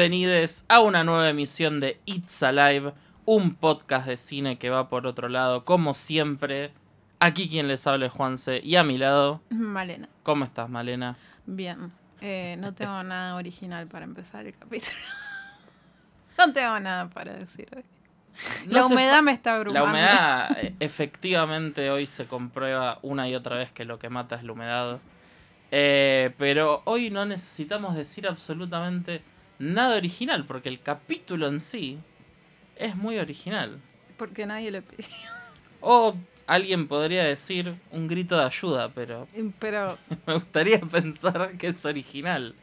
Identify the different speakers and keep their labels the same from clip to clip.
Speaker 1: Bienvenidos a una nueva emisión de It's Alive, un podcast de cine que va por otro lado, como siempre. Aquí quien les habla es Juanse y a mi lado,
Speaker 2: Malena.
Speaker 1: ¿cómo estás, Malena?
Speaker 2: Bien. Eh, no tengo nada original para empezar el capítulo. no tengo nada para decir hoy.
Speaker 1: No
Speaker 2: La humedad me está abrumando.
Speaker 1: La humedad, eh, efectivamente, hoy se comprueba una y otra vez que lo que mata es la humedad. Eh, pero hoy no necesitamos decir absolutamente nada original, porque el capítulo en sí es muy original.
Speaker 2: Porque nadie lo pidió.
Speaker 1: O alguien podría decir un grito de ayuda, pero
Speaker 2: Pero
Speaker 1: me gustaría pensar que es original.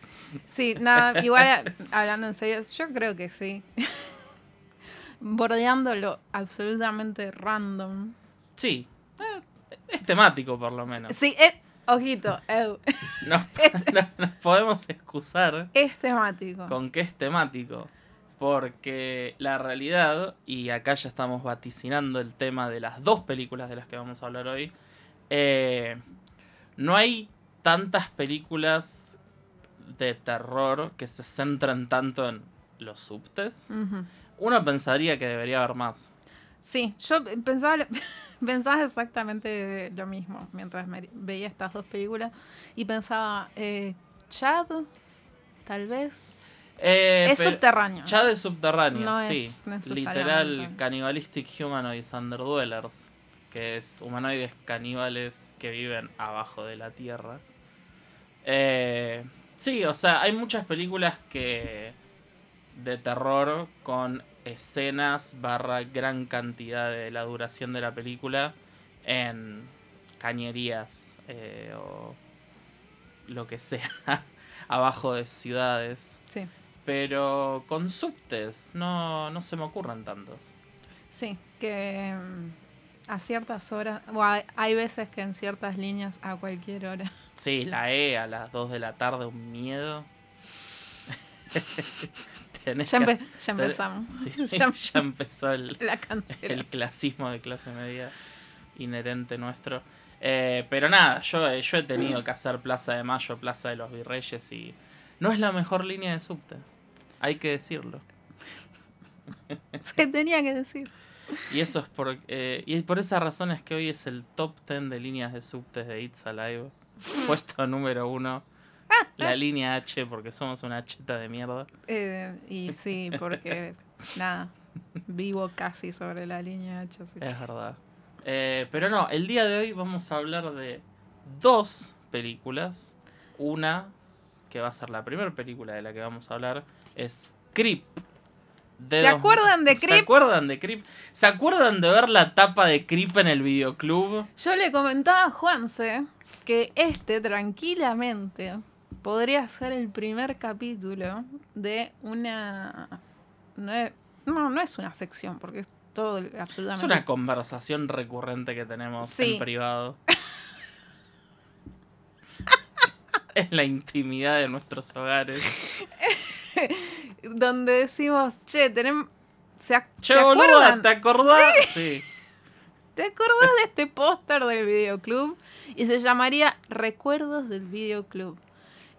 Speaker 2: sí, nada, igual hablando en serio, yo creo que sí. Bordeando lo absolutamente random.
Speaker 1: Sí, eh, es temático por lo menos.
Speaker 2: Sí, es, ojito, eu,
Speaker 1: No, no- nos podemos excusar
Speaker 2: es temático.
Speaker 1: con que es temático. Porque la realidad, y acá ya estamos vaticinando el tema de las dos películas de las que vamos a hablar hoy, eh, no hay tantas películas de terror que se centran tanto en los subtes. Uno pensaría que debería haber más.
Speaker 2: Sí, yo pensaba, pensaba exactamente lo mismo mientras me- veía estas dos películas y pensaba, eh, Chad, tal vez.
Speaker 1: Eh,
Speaker 2: es subterráneo.
Speaker 1: Chad es subterráneo,
Speaker 2: No
Speaker 1: sí.
Speaker 2: es.
Speaker 1: Literal, Cannibalistic Humanoids Underdwellers. Que es humanoides caníbales que viven abajo de la tierra. Eh, sí, o sea, hay muchas películas que. de terror con escenas barra gran cantidad de la duración de la película en cañerías eh, o lo que sea abajo de ciudades.
Speaker 2: Sí,
Speaker 1: Pero con subtes no, no se me ocurren tantos.
Speaker 2: sí, que mm, a ciertas horas, o hay, hay veces que en ciertas líneas a cualquier hora.
Speaker 1: Sí, la E a las 2 de la tarde, un miedo. Tenés
Speaker 2: Ya,
Speaker 1: que
Speaker 2: empe-
Speaker 1: hacer-
Speaker 2: ya
Speaker 1: tenés-
Speaker 2: empezamos.
Speaker 1: sí,
Speaker 2: Ya-
Speaker 1: ya empezó el,
Speaker 2: la
Speaker 1: el clasismo de clase media inherente nuestro. Eh, pero nada, yo, he- yo he tenido que hacer Plaza de Mayo, Plaza de los Virreyes y no es la mejor línea de subte. Hay que decirlo.
Speaker 2: Se tenía que decir.
Speaker 1: Y eso es por, eh, y por esa razón es que hoy es el top 10 de líneas de subtes de It's Alive. Puesto número uno. La línea H, porque somos una cheta de mierda.
Speaker 2: Eh, y sí, porque nada, vivo casi sobre la línea H. así que-
Speaker 1: Es verdad. Eh, pero no, el día de hoy vamos a hablar de dos películas. Una, que va a ser la primera película de la que vamos a hablar, es Creep. de
Speaker 2: ¿Se acuerdan de
Speaker 1: ¿Se
Speaker 2: Creep?
Speaker 1: acuerdan de Creep? ¿Se acuerdan de ver la tapa de Creep en el videoclub?
Speaker 2: Yo le comentaba a Juanse que este tranquilamente podría ser el primer capítulo de una... No es, no, no es una sección, porque es todo
Speaker 1: Es
Speaker 2: absolutamente...
Speaker 1: una conversación recurrente que tenemos
Speaker 2: Sí.
Speaker 1: en privado. es la intimidad de nuestros hogares.
Speaker 2: Donde decimos, che, tenemos... ¿Se, ac-
Speaker 1: Che,
Speaker 2: ¿se
Speaker 1: boluda,
Speaker 2: acuerdan?
Speaker 1: ¿te acordás? Sí.
Speaker 2: ¿Te acordás de este póster del videoclub? Y se llamaría Recuerdos del videoclub.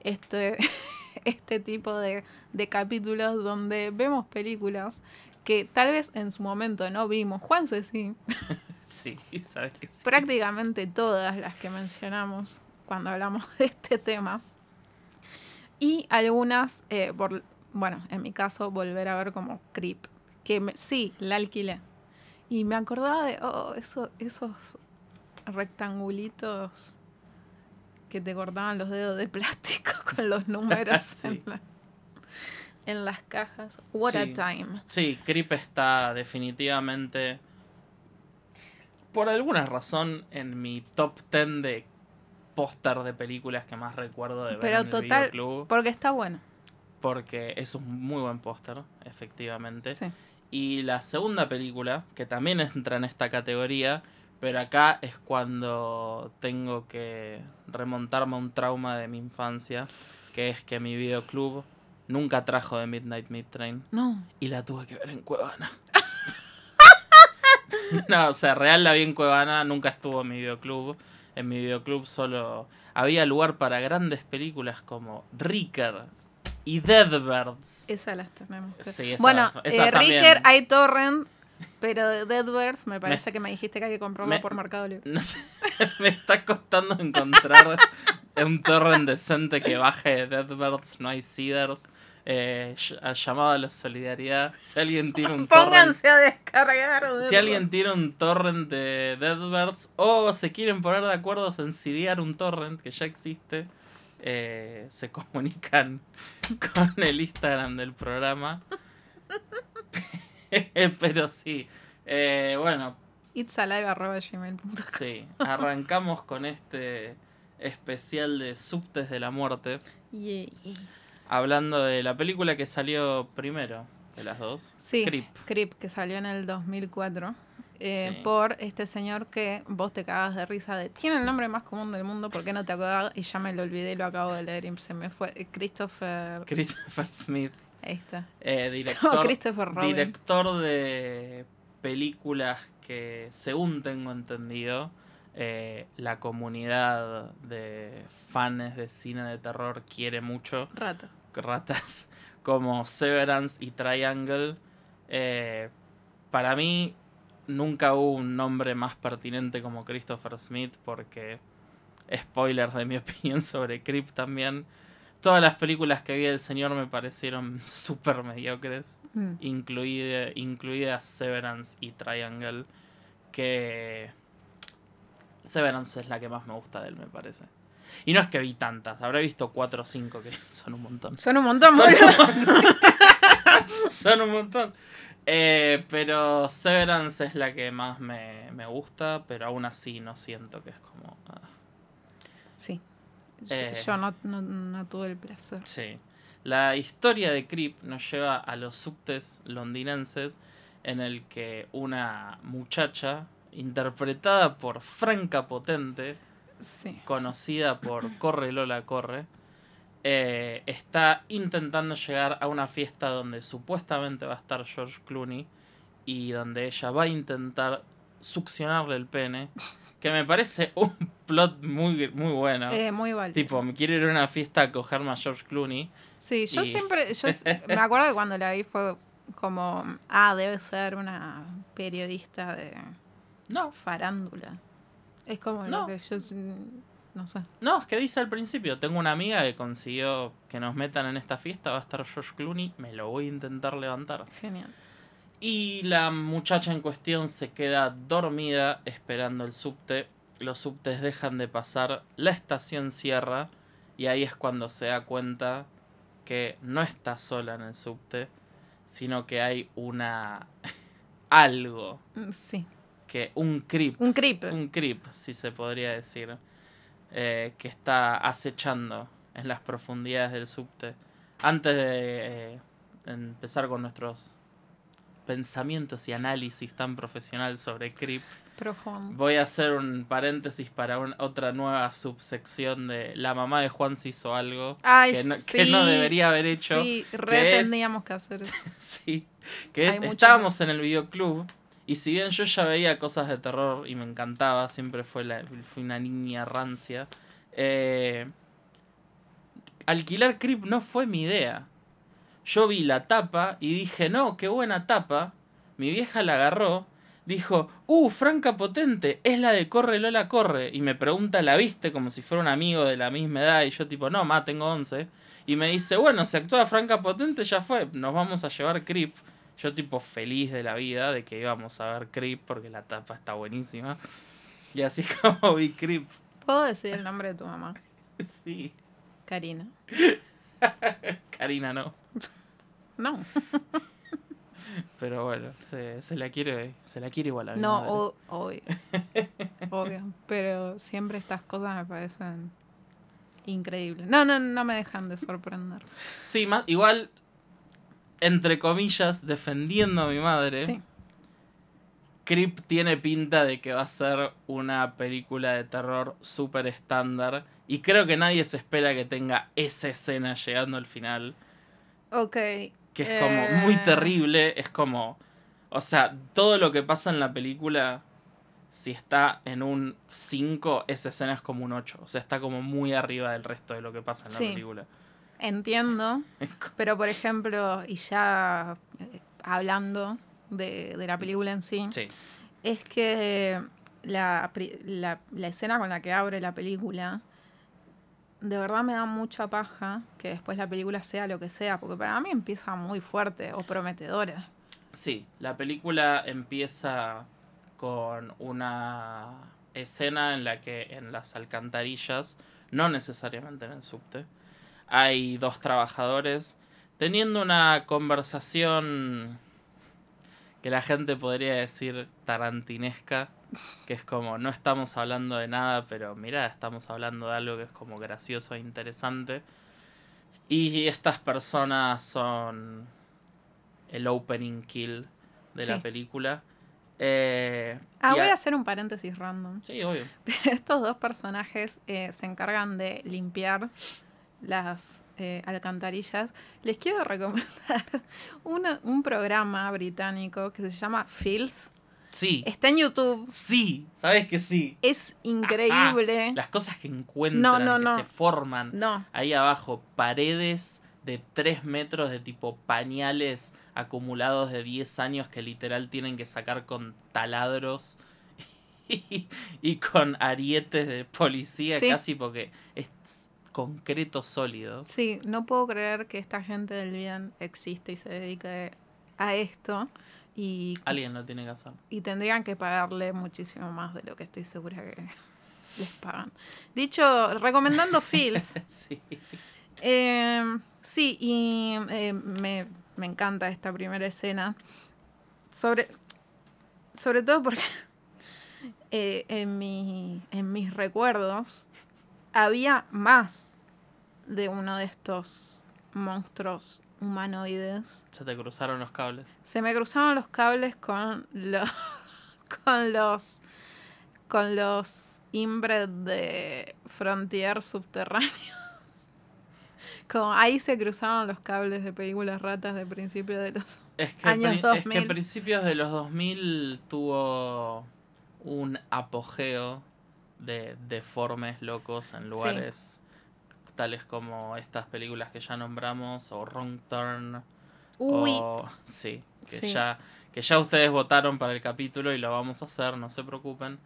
Speaker 2: Este, este tipo de, de capítulos donde vemos películas que tal vez en su momento no vimos. Juanse sí.
Speaker 1: Sí, sabes que sí.
Speaker 2: Prácticamente todas las que mencionamos cuando hablamos de este tema. Y algunas, eh, por, bueno, en mi caso, volver a ver como Creep. Que me- sí, la alquilé. Y me acordaba de oh, eso- esos rectangulitos que te cortaban los dedos de plástico con los números
Speaker 1: Sí.
Speaker 2: en, la- en las cajas. What
Speaker 1: Sí.
Speaker 2: a time.
Speaker 1: Sí, Creep está definitivamente, por alguna razón, en mi top 10 de póster de películas que más recuerdo de ver
Speaker 2: Pero
Speaker 1: en el
Speaker 2: total,
Speaker 1: videoclub.
Speaker 2: porque está bueno.
Speaker 1: Porque es un muy buen póster, efectivamente.
Speaker 2: Sí.
Speaker 1: Y la segunda película, que también entra en esta categoría, Pero acá es cuando tengo que remontarme a un trauma de mi infancia, que es que mi videoclub nunca trajo de Midnight Mid Train
Speaker 2: No.
Speaker 1: y la tuve que ver en Cuevana. no, o sea, real la vi en Cuevana, nunca estuvo en mi videoclub. En mi videoclub solo había lugar para grandes películas como Ricker y Deadbirds.
Speaker 2: Esas las tenemos. que-
Speaker 1: Sí, esa-
Speaker 2: bueno,
Speaker 1: esa
Speaker 2: eh. Ricker hay torrent, pero Deadbirds me parece que me dijiste que hay que comprarlo
Speaker 1: me-
Speaker 2: por Mercado Libre.
Speaker 1: No sé, me está costando encontrar un torrent decente que baje de Deadbirds, no hay Cedars. Eh, ll- a llamado a la solidaridad. Si alguien tiene un torrent.
Speaker 2: Pónganse a descargar.
Speaker 1: Si alguien tiene un torrent de Deadbirds o se quieren poner de acuerdo en CDR un torrent que ya existe, eh, se comunican con el Instagram del programa. Pero sí, eh, bueno,
Speaker 2: itsalive.gmail.com
Speaker 1: sí, arrancamos con este especial de subtes de la muerte,
Speaker 2: Yeah.
Speaker 1: hablando de la película que salió primero de las dos,
Speaker 2: Sí,
Speaker 1: Creep.
Speaker 2: Creep, que salió en el 2004. eh,
Speaker 1: Sí.
Speaker 2: Por este señor que vos te cagas de risa de. Tiene el nombre más común del mundo, ¿por qué no te acordás? Y ya me lo olvidé lo acabo de leer y se me fue. Christopher.
Speaker 1: Christopher Smith.
Speaker 2: Ahí está.
Speaker 1: Eh,
Speaker 2: No,
Speaker 1: director,
Speaker 2: Christopher Robin.
Speaker 1: director de películas que, según tengo entendido, eh, la comunidad de fans de cine de terror quiere mucho.
Speaker 2: Ratas.
Speaker 1: Ratas como Severance y Triangle. Eh, para mí, nunca hubo un nombre más pertinente como Christopher Smith, porque, spoilers de mi opinión sobre Creep también. Todas las películas que vi del señor me parecieron súper mediocres,
Speaker 2: Mm.
Speaker 1: incluida, incluidas Severance y Triangle, que Severance es la que más me gusta de él, me parece. Y no es que vi tantas, habré visto 4 o 5 que son un montón.
Speaker 2: Son un montón,
Speaker 1: Son un montón. Son un montón. Eh, pero Severance es la que más me, me gusta, pero aún así no siento que es como... ah,
Speaker 2: Sí.
Speaker 1: Eh.
Speaker 2: Yo no, no, no tuve el placer.
Speaker 1: Sí. La historia de Creep nos lleva a los subtes londinenses en el que una muchacha interpretada por Franca Potente,
Speaker 2: Sí.
Speaker 1: conocida por Corre Lola Corre, eh, está intentando llegar a una fiesta donde supuestamente va a estar George Clooney y donde ella va a intentar succionarle el pene, que me parece un plot muy, muy bueno.
Speaker 2: Eh, muy válido.
Speaker 1: Tipo, me quiero ir a una fiesta a cogerme a George Clooney.
Speaker 2: Sí, yo siempre, yo me acuerdo que cuando la vi fue como, ah, debe ser una periodista de
Speaker 1: No,
Speaker 2: farándula. Es como
Speaker 1: No.
Speaker 2: lo que yo, no sé.
Speaker 1: no, es que dice al principio, tengo una amiga que consiguió que nos metan en esta fiesta, va a estar George Clooney, me lo voy a intentar levantar.
Speaker 2: Genial.
Speaker 1: Y la muchacha en cuestión se queda dormida esperando el subte. Los subtes dejan de pasar, la estación cierra y ahí es cuando se da cuenta que no está sola en el subte, sino que hay una algo
Speaker 2: Mm, Sí.
Speaker 1: que un creep.
Speaker 2: Un creep.
Speaker 1: Un creep, si se podría decir. eh, que está acechando en las profundidades del subte. Antes de eh, empezar con nuestros pensamientos y análisis tan profesional sobre creep,
Speaker 2: Profundo.
Speaker 1: voy a hacer un paréntesis para un- otra nueva subsección de la mamá de Juan se hizo algo
Speaker 2: Ay,
Speaker 1: que no,
Speaker 2: sí.
Speaker 1: que no debería haber hecho.
Speaker 2: Sí, re
Speaker 1: es-
Speaker 2: tendríamos que hacer eso.
Speaker 1: Sí, que es, estábamos
Speaker 2: más.
Speaker 1: en el videoclub y si bien yo ya veía cosas de terror y me encantaba, siempre fue, la, fui una niña rancia, eh, alquilar Creep no fue mi idea. Yo vi la tapa y dije, no, qué buena tapa. Mi vieja la agarró, dijo, uh, Franca Potente, es la de Corre Lola Corre. Y me pregunta, ¿la viste? Como si fuera un amigo de la misma edad. Y yo tipo, no, ma, tengo 11. Y me dice, bueno, si actúa Franca Potente ya fue, nos vamos a llevar Creep. Yo tipo feliz de la vida de que íbamos a ver Creep porque la tapa está buenísima. Y así como vi Creep.
Speaker 2: ¿Puedo decir el nombre de tu mamá?
Speaker 1: Sí,
Speaker 2: Karina.
Speaker 1: Karina no.
Speaker 2: No,
Speaker 1: Pero bueno, se, se la quiere, se la quiere igual a mi
Speaker 2: no,
Speaker 1: madre.
Speaker 2: obvio. Obvio. Pero siempre estas cosas me parecen increíbles. No, no, no me dejan de sorprender.
Speaker 1: Sí, más, igual, entre comillas, defendiendo a mi madre,
Speaker 2: Sí.
Speaker 1: Creep tiene pinta de que va a ser una película de terror súper estándar. Y creo que nadie se espera que tenga esa escena llegando al final.
Speaker 2: Ok.
Speaker 1: Que es como muy
Speaker 2: Eh.
Speaker 1: terrible. Es como. O sea, todo lo que pasa en la película. Si está en un 5, esa escena es como un 8. O sea, está como muy arriba del resto de lo que pasa en la
Speaker 2: Sí.
Speaker 1: película.
Speaker 2: Entiendo. Pero, por ejemplo, y ya eh, hablando de, de la película en sí,
Speaker 1: Sí.
Speaker 2: es que la- la escena con la que abre la película, de verdad me da mucha paja que después la película sea lo que sea, porque para mí empieza muy fuerte o prometedora.
Speaker 1: Sí, la película empieza con una escena en la que en las alcantarillas, no necesariamente en el subte, hay dos trabajadores teniendo una conversación que la gente podría decir tarantinesca, que es como no estamos hablando de nada, pero mira, estamos hablando de algo que es como gracioso e interesante. Y estas personas son el opening kill de la película. Eh,
Speaker 2: Ah, voy
Speaker 1: a-
Speaker 2: a hacer un paréntesis random.
Speaker 1: Sí, obvio.
Speaker 2: Pero estos dos personajes eh, se encargan de limpiar las eh, alcantarillas. Les quiero recomendar una- un programa británico que se llama Filth.
Speaker 1: Sí,
Speaker 2: Está en YouTube.
Speaker 1: sí, sabes que sí.
Speaker 2: Es increíble.
Speaker 1: Las cosas que encuentran,
Speaker 2: No, no,
Speaker 1: que
Speaker 2: no.
Speaker 1: se forman
Speaker 2: No,
Speaker 1: ahí abajo, paredes de 3 metros de tipo pañales acumulados de 10 años que literal tienen que sacar con taladros y, y con arietes de policía
Speaker 2: Sí.
Speaker 1: casi porque es concreto sólido.
Speaker 2: sí, no puedo creer que esta gente del bien existe y se dedique a esto. Y,
Speaker 1: Alguien lo tiene que hacer.
Speaker 2: y tendrían que pagarle muchísimo más de lo que estoy segura que les pagan. Dicho, recomendando Filth.
Speaker 1: sí.
Speaker 2: Eh, sí, y eh, me, me encanta esta primera escena. Sobre, sobre todo porque eh, en, mi- en mis recuerdos había más de uno de estos monstruos humanoides.
Speaker 1: Se te cruzaron los cables.
Speaker 2: Se me cruzaron los cables con los con los con los inbred de Frontier subterráneos. Como ahí se cruzaron los cables de películas ratas de principio de los
Speaker 1: Es que,
Speaker 2: Años
Speaker 1: pri- es que
Speaker 2: 2000.
Speaker 1: a principios de los 2000 tuvo un apogeo de deformes locos en lugares tales como estas películas que ya nombramos o Wrong Turn
Speaker 2: Uy,
Speaker 1: o sí, que
Speaker 2: Sí.
Speaker 1: ya que ya ustedes votaron para el capítulo y lo vamos a hacer, no se preocupen.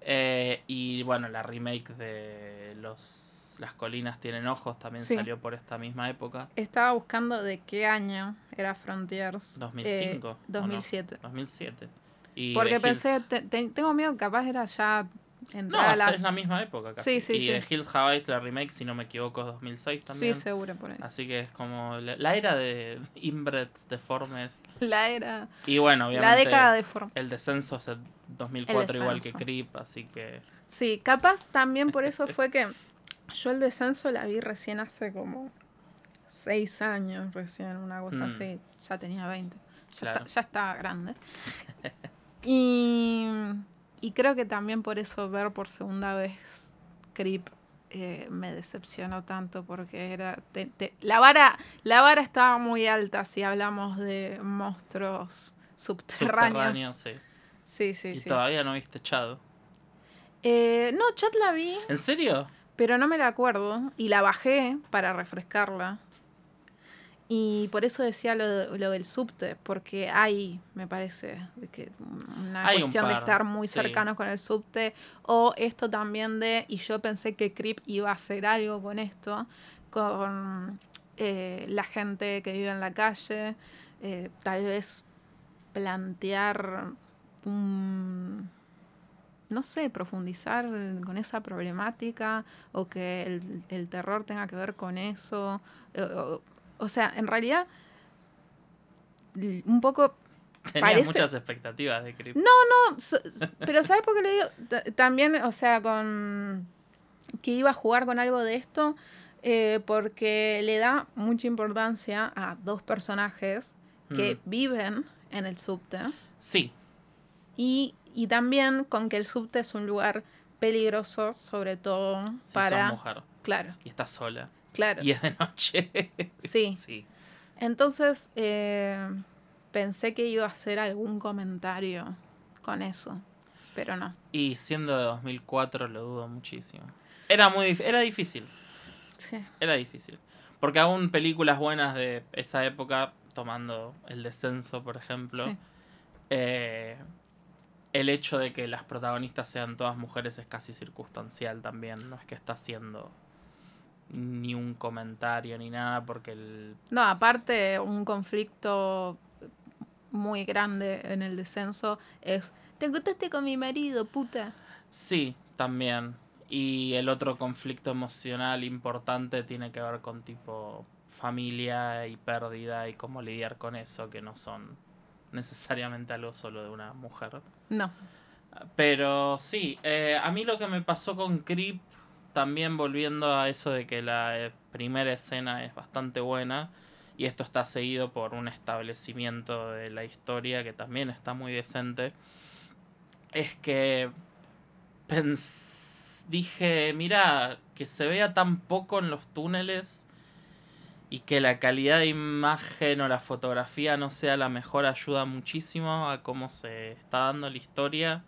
Speaker 1: Eh, y bueno, la remake de los Las colinas tienen ojos también
Speaker 2: Sí.
Speaker 1: salió por esta misma época,
Speaker 2: estaba buscando de qué año era Frontiers.
Speaker 1: 2005, ¿o
Speaker 2: Eh,
Speaker 1: no?
Speaker 2: 2007.
Speaker 1: 2007. Y
Speaker 2: Porque pensé, te- te- tengo miedo, capaz era ya
Speaker 1: No,
Speaker 2: las...
Speaker 1: es la misma época casi.
Speaker 2: Sí, sí,
Speaker 1: y
Speaker 2: sí.
Speaker 1: The Hills Have Eyes, la remake, si no me equivoco, es 2006 también.
Speaker 2: Sí, seguro por ahí.
Speaker 1: Así que es como la, la era de inbreds deformes.
Speaker 2: La era...
Speaker 1: Y bueno,
Speaker 2: La
Speaker 1: obviamente
Speaker 2: década de forma.
Speaker 1: el descenso es el 2004 igual que. Creep, así que...
Speaker 2: Sí, capaz también por eso fue que yo el descenso la vi recién hace como seis años, recién, una cosa
Speaker 1: Mm.
Speaker 2: así. Ya tenía 20. Ya,
Speaker 1: Claro.
Speaker 2: está- ya estaba grande. Y, y creo que también por eso ver por segunda vez Creep eh, me decepcionó tanto porque era te- te- la vara la vara estaba muy alta si hablamos de monstruos subterráneos.
Speaker 1: Subterráneo, sí.
Speaker 2: Sí, sí,
Speaker 1: y
Speaker 2: sí.
Speaker 1: todavía no viste Chad.
Speaker 2: Eh, no, chat la vi.
Speaker 1: ¿En serio?
Speaker 2: pero no me la acuerdo y la bajé para refrescarla. Y por eso decía lo, lo del subte, porque hay, me parece, que una
Speaker 1: Hay un
Speaker 2: cuestión de estar muy
Speaker 1: sí.
Speaker 2: cercanos con el subte, o esto también de, y yo pensé que Creep iba a hacer algo con esto, con eh, la gente que vive en la calle, eh, tal vez plantear un no sé, profundizar con esa problemática o que el, el terror tenga que ver con eso. O, o- sea, en realidad, un poco...
Speaker 1: Tenía
Speaker 2: Parece-
Speaker 1: muchas expectativas de Creep.
Speaker 2: No, so- pero ¿sabes por qué le digo? Ta- También, o sea, con... que iba a jugar con algo de esto, eh, porque le da mucha importancia a dos personajes que
Speaker 1: Mm.
Speaker 2: viven en el subte.
Speaker 1: Sí,
Speaker 2: Y, y también con que el subte es un lugar peligroso, sobre todo
Speaker 1: Si
Speaker 2: para...
Speaker 1: sos mujer
Speaker 2: Claro,
Speaker 1: y estás sola
Speaker 2: claro.
Speaker 1: y es de noche.
Speaker 2: Sí.
Speaker 1: sí.
Speaker 2: Entonces eh, pensé que iba a hacer algún comentario con eso, pero no.
Speaker 1: Y siendo de 2004 lo dudo muchísimo. Era muy era difícil,
Speaker 2: Sí.
Speaker 1: era difícil. Porque aún películas buenas de esa época, tomando El Descenso, por ejemplo,
Speaker 2: Sí.
Speaker 1: eh, el hecho de que las protagonistas sean todas mujeres es casi circunstancial también. No es que está haciendo ni un comentario ni nada, porque el.
Speaker 2: No, aparte un conflicto muy grande en el descenso es, te acostaste con mi marido, puta.
Speaker 1: Sí, también. Y el otro conflicto emocional importante tiene que ver con tipo familia y pérdida y cómo lidiar con eso, que no son necesariamente algo solo de una mujer.
Speaker 2: No,
Speaker 1: Pero sí, eh, a mí lo que me pasó con Creep, también volviendo a eso de que la eh, primera escena es bastante buena, y esto está seguido por un establecimiento de la historia que también está muy decente, es que dije, mira, que se vea tan poco en los túneles y que la calidad de imagen o la fotografía no sea la mejor ayuda muchísimo a cómo se está dando la historia.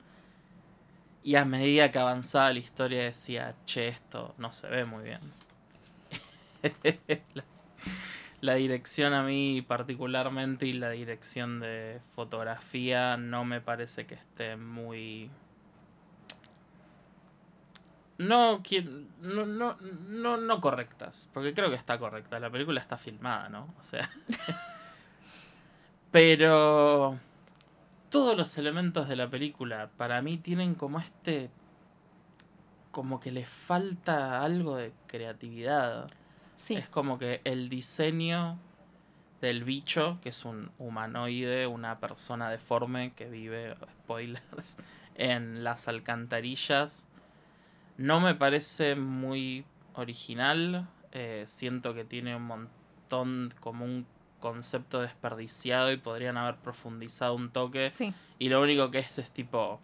Speaker 1: Y a medida que avanzaba la historia decía, che, esto no se ve muy bien. la, dirección a mí particularmente y la dirección de fotografía no me parece que esté muy... No, no, no, no, no correctas, porque creo que está correcta. La película está filmada, ¿no? O sea... Pero todos los elementos de la película para mí tienen como este como que le falta algo de creatividad.
Speaker 2: sí,
Speaker 1: Es como que el diseño del bicho, que es un humanoide, una persona deforme que vive, spoilers, en las alcantarillas, no me parece muy original. Eh, siento que tiene un montón, como un concepto desperdiciado y podrían haber profundizado un toque.
Speaker 2: sí,
Speaker 1: Y lo único que es es tipo,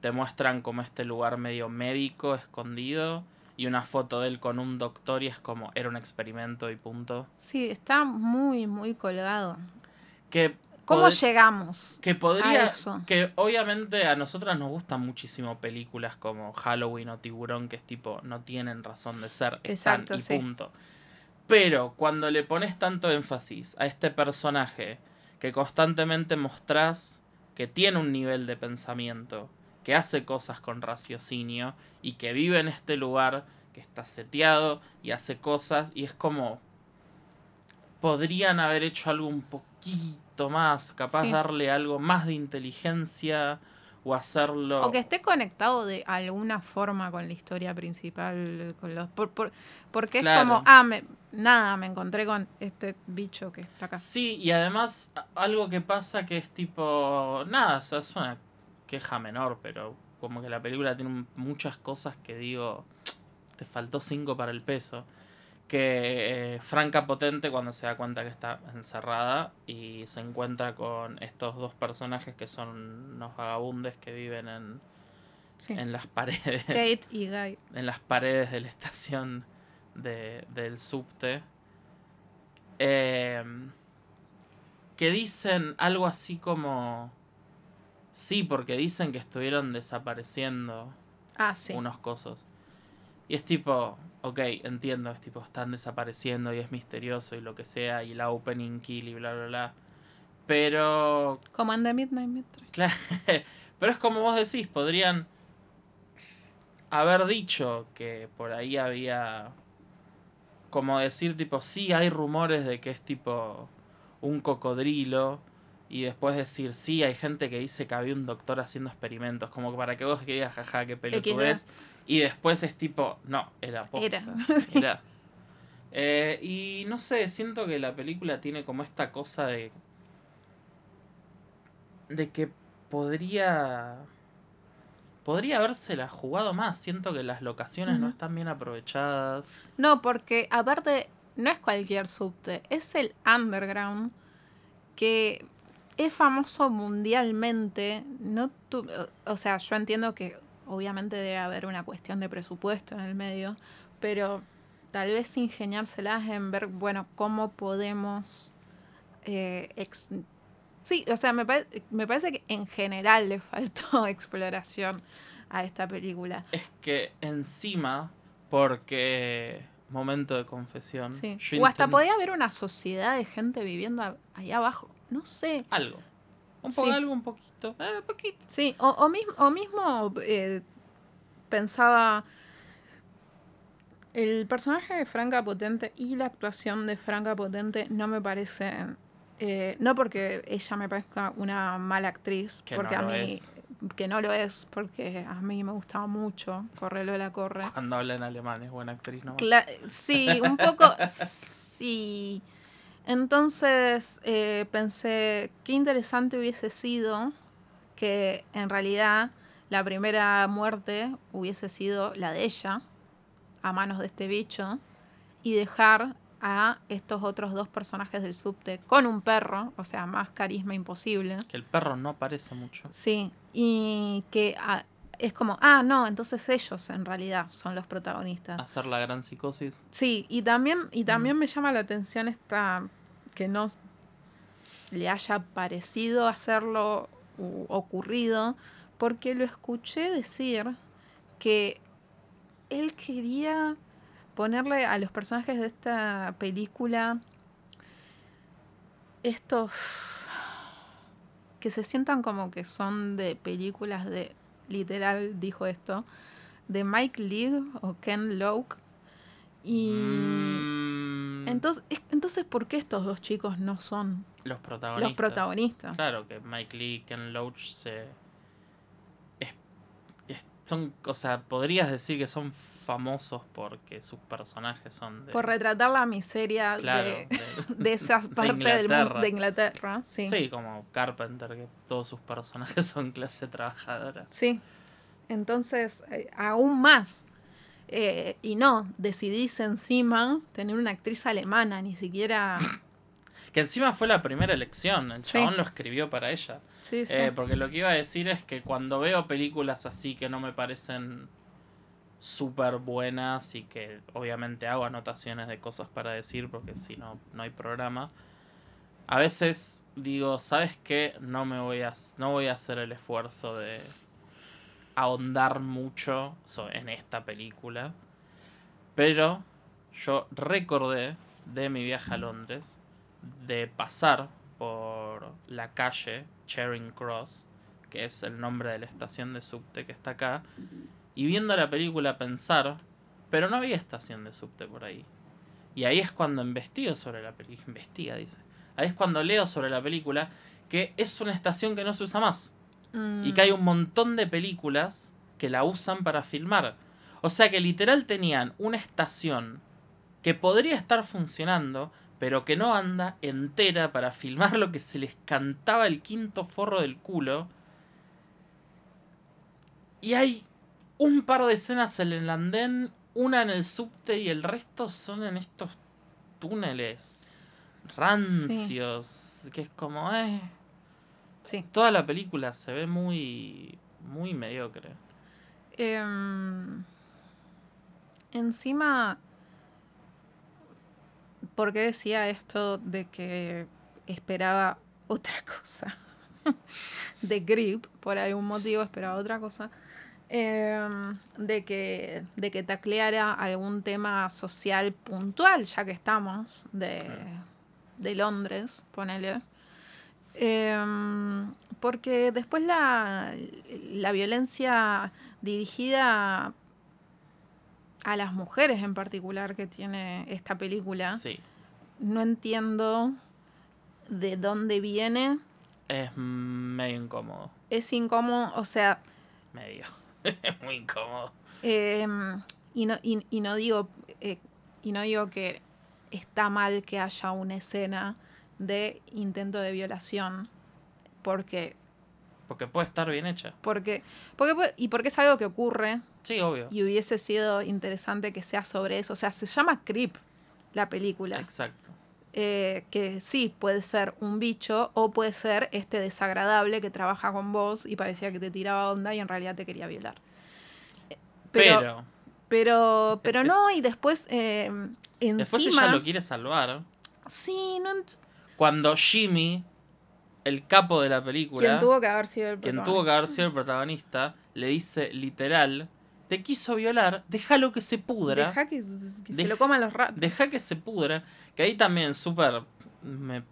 Speaker 1: te muestran como este lugar medio médico, escondido, y una foto de él con un doctor y es como, era un experimento y punto.
Speaker 2: sí, está muy, muy colgado.
Speaker 1: Que,
Speaker 2: ¿Cómo llegamos?
Speaker 1: que podría,
Speaker 2: a eso?
Speaker 1: que obviamente a nosotras nos gustan muchísimo películas como Halloween o Tiburón, que es tipo, no tienen razón de ser, están
Speaker 2: Exacto,
Speaker 1: y
Speaker 2: sí.
Speaker 1: punto. Pero cuando le pones tanto énfasis a este personaje que constantemente mostrás que tiene un nivel de pensamiento, que hace cosas con raciocinio y que vive en este lugar, que está seteado y hace cosas y es como podrían haber hecho algo un poquito más, capaz
Speaker 2: Sí.
Speaker 1: darle algo más de inteligencia o hacerlo
Speaker 2: O que esté conectado de alguna forma con la historia principal. Con los, por- por- porque es como, ah, me, nada, me encontré con este bicho que está acá.
Speaker 1: Sí, y además algo que pasa que es tipo. Nada, o sea, es una queja menor, pero como que la película tiene muchas cosas que digo. Te faltó cinco para el peso. Que eh, Franca Potente, cuando se da cuenta que está encerrada y se encuentra con estos dos personajes que son unos vagabundes que viven en,
Speaker 2: Sí.
Speaker 1: en las paredes
Speaker 2: Kate y Guy.
Speaker 1: en las paredes de la estación de- del subte. em, que dicen algo así como... Sí, porque dicen que estuvieron desapareciendo
Speaker 2: Ah, sí.
Speaker 1: unos cosos. Y es tipo, ok, entiendo, es tipo, están desapareciendo y es misterioso y lo que sea, y la opening kill y bla, bla, bla. Pero
Speaker 2: Como en The Midnight Mystery.
Speaker 1: Claro, pero es como vos decís, podrían haber dicho que por ahí había, como decir tipo, sí hay rumores de que es tipo un cocodrilo y después decir, sí hay gente que dice que había un doctor haciendo experimentos, como para que vos que digas, jaja, qué pelotudez, y después es tipo, no, era posta,
Speaker 2: Era.
Speaker 1: era. Eh, y no sé, siento que la película tiene como esta cosa de. de que podría. Podría habérsela jugado más. Siento que las locaciones no están bien aprovechadas.
Speaker 2: No, porque aparte no es cualquier subte, es el underground que es famoso mundialmente. No tu- o sea, yo entiendo que obviamente debe haber una cuestión de presupuesto en el medio, pero tal vez ingeniárselas en ver, bueno, cómo podemos... eh, sí, o sea, me, pare- me parece que en general le faltó exploración a esta película.
Speaker 1: Es que encima, porque. Momento de confesión.
Speaker 2: Sí. O hasta podía haber una sociedad de gente viviendo a- ahí abajo. No sé.
Speaker 1: Algo. Un poco,
Speaker 2: Sí.
Speaker 1: algo, un poquito. Eh, poquito.
Speaker 2: Sí, o, o mismo, o mismo eh, pensaba el personaje de Franca Potente y la actuación de Franca Potente no me parecen, eh, no porque ella me parezca una mala actriz,
Speaker 1: Que
Speaker 2: porque
Speaker 1: no
Speaker 2: a mí,
Speaker 1: es.
Speaker 2: que no lo es, porque a mí me gustaba mucho, corre la corre.
Speaker 1: Cuando habla en alemán es buena actriz, ¿no?
Speaker 2: Cla- sí, un poco, sí. Entonces eh, pensé, qué interesante hubiese sido que en realidad la primera muerte hubiese sido la de ella, a manos de este bicho, y dejar a estos otros dos personajes del subte con un perro, o sea, más carisma imposible.
Speaker 1: Que el perro no aparece mucho.
Speaker 2: Sí, y que ah, es como, ah, no, entonces ellos en realidad son los protagonistas.
Speaker 1: Hacer la gran psicosis.
Speaker 2: Sí, y también, y también me llama la atención esta que no le haya parecido hacerlo u ocurrido, porque lo escuché decir que él quería ponerle a los personajes de esta película estos que se sientan como que son de películas de literal dijo esto de Mike Leigh o Ken Loach y
Speaker 1: Mm,
Speaker 2: entonces, es- entonces, ¿por qué estos dos chicos no son
Speaker 1: los protagonistas.
Speaker 2: los protagonistas?
Speaker 1: Claro, que Mike Lee y Ken Loach se. es- es- son, o sea, podrías decir que son famosos porque sus personajes son de.
Speaker 2: Por retratar la miseria
Speaker 1: claro,
Speaker 2: de,
Speaker 1: de-
Speaker 2: de esa parte del mundo de Inglaterra. Sí.
Speaker 1: Sí, como Carpenter, que todos sus personajes son clase trabajadora.
Speaker 2: Sí. Entonces, eh, aún más. Eh, y no, decidís encima tener una actriz alemana, ni siquiera.
Speaker 1: Que encima fue la primera elección, el
Speaker 2: Sí.
Speaker 1: chabón lo escribió para ella.
Speaker 2: Sí, sí.
Speaker 1: Eh, porque lo que iba a decir es que cuando veo películas así que no me parecen súper buenas y que obviamente hago anotaciones de cosas para decir porque si no, no hay programa. A veces digo, ¿sabes qué? No me voy a, no voy a hacer el esfuerzo de ahondar mucho en esta película. Pero yo recordé de mi viaje a Londres de pasar por la calle Charing Cross, que es el nombre de la estación de subte que está acá, y viendo la película pensar, pero no había estación de subte por ahí. Y ahí es cuando investigo sobre la película, investiga, dice. Ahí es cuando leo sobre la película que es una estación que no se usa más
Speaker 2: Mm,
Speaker 1: y que hay un montón de películas que la usan para filmar. O sea que literal tenían una estación que podría estar funcionando, pero que no anda entera para filmar lo que se les cantaba el quinto forro del culo. Y hay un par de escenas en el andén, una en el subte y el resto son en estos túneles rancios, que es como, eh,
Speaker 2: Sí.
Speaker 1: toda la película se ve muy muy mediocre.
Speaker 2: Em, encima, ¿por qué decía esto de que esperaba otra cosa? de Grip, por algún motivo esperaba otra cosa. Em, de que de que tacleara algún tema social puntual, ya que estamos, de,
Speaker 1: Claro.
Speaker 2: de Londres, ponele. Em, porque después la, la violencia dirigida a las mujeres en particular que tiene esta película,
Speaker 1: Sí,
Speaker 2: no entiendo de dónde viene.
Speaker 1: es medio incómodo,
Speaker 2: Es incómodo, o sea,
Speaker 1: medio. Es muy incómodo.
Speaker 2: Em, y, no, y, y no digo, eh, y no digo que está mal que haya una escena de intento de violación. Porque,
Speaker 1: Porque puede estar bien hecha.
Speaker 2: porque, porque, y porque es algo que ocurre
Speaker 1: Sí, obvio.
Speaker 2: y hubiese sido interesante que sea sobre eso. O sea, se llama Creep la película.
Speaker 1: Exacto.
Speaker 2: Eh, que sí puede ser un bicho o puede ser este desagradable que trabaja con vos y parecía que te tiraba onda y en realidad te quería violar. Eh,
Speaker 1: Pero,
Speaker 2: Pero, pero, pero no, y después eh, encima...
Speaker 1: después ella lo quiere salvar.
Speaker 2: Sí, no
Speaker 1: Cuando Jimmy, el capo de la película,
Speaker 2: quien tuvo que haber sido el
Speaker 1: quien tuvo que haber sido el protagonista, le dice literal, te quiso violar, déjalo que se pudra.
Speaker 2: Deja que, que se lo coman los ratos.
Speaker 1: Deja que se pudra. Que ahí también súper. Me,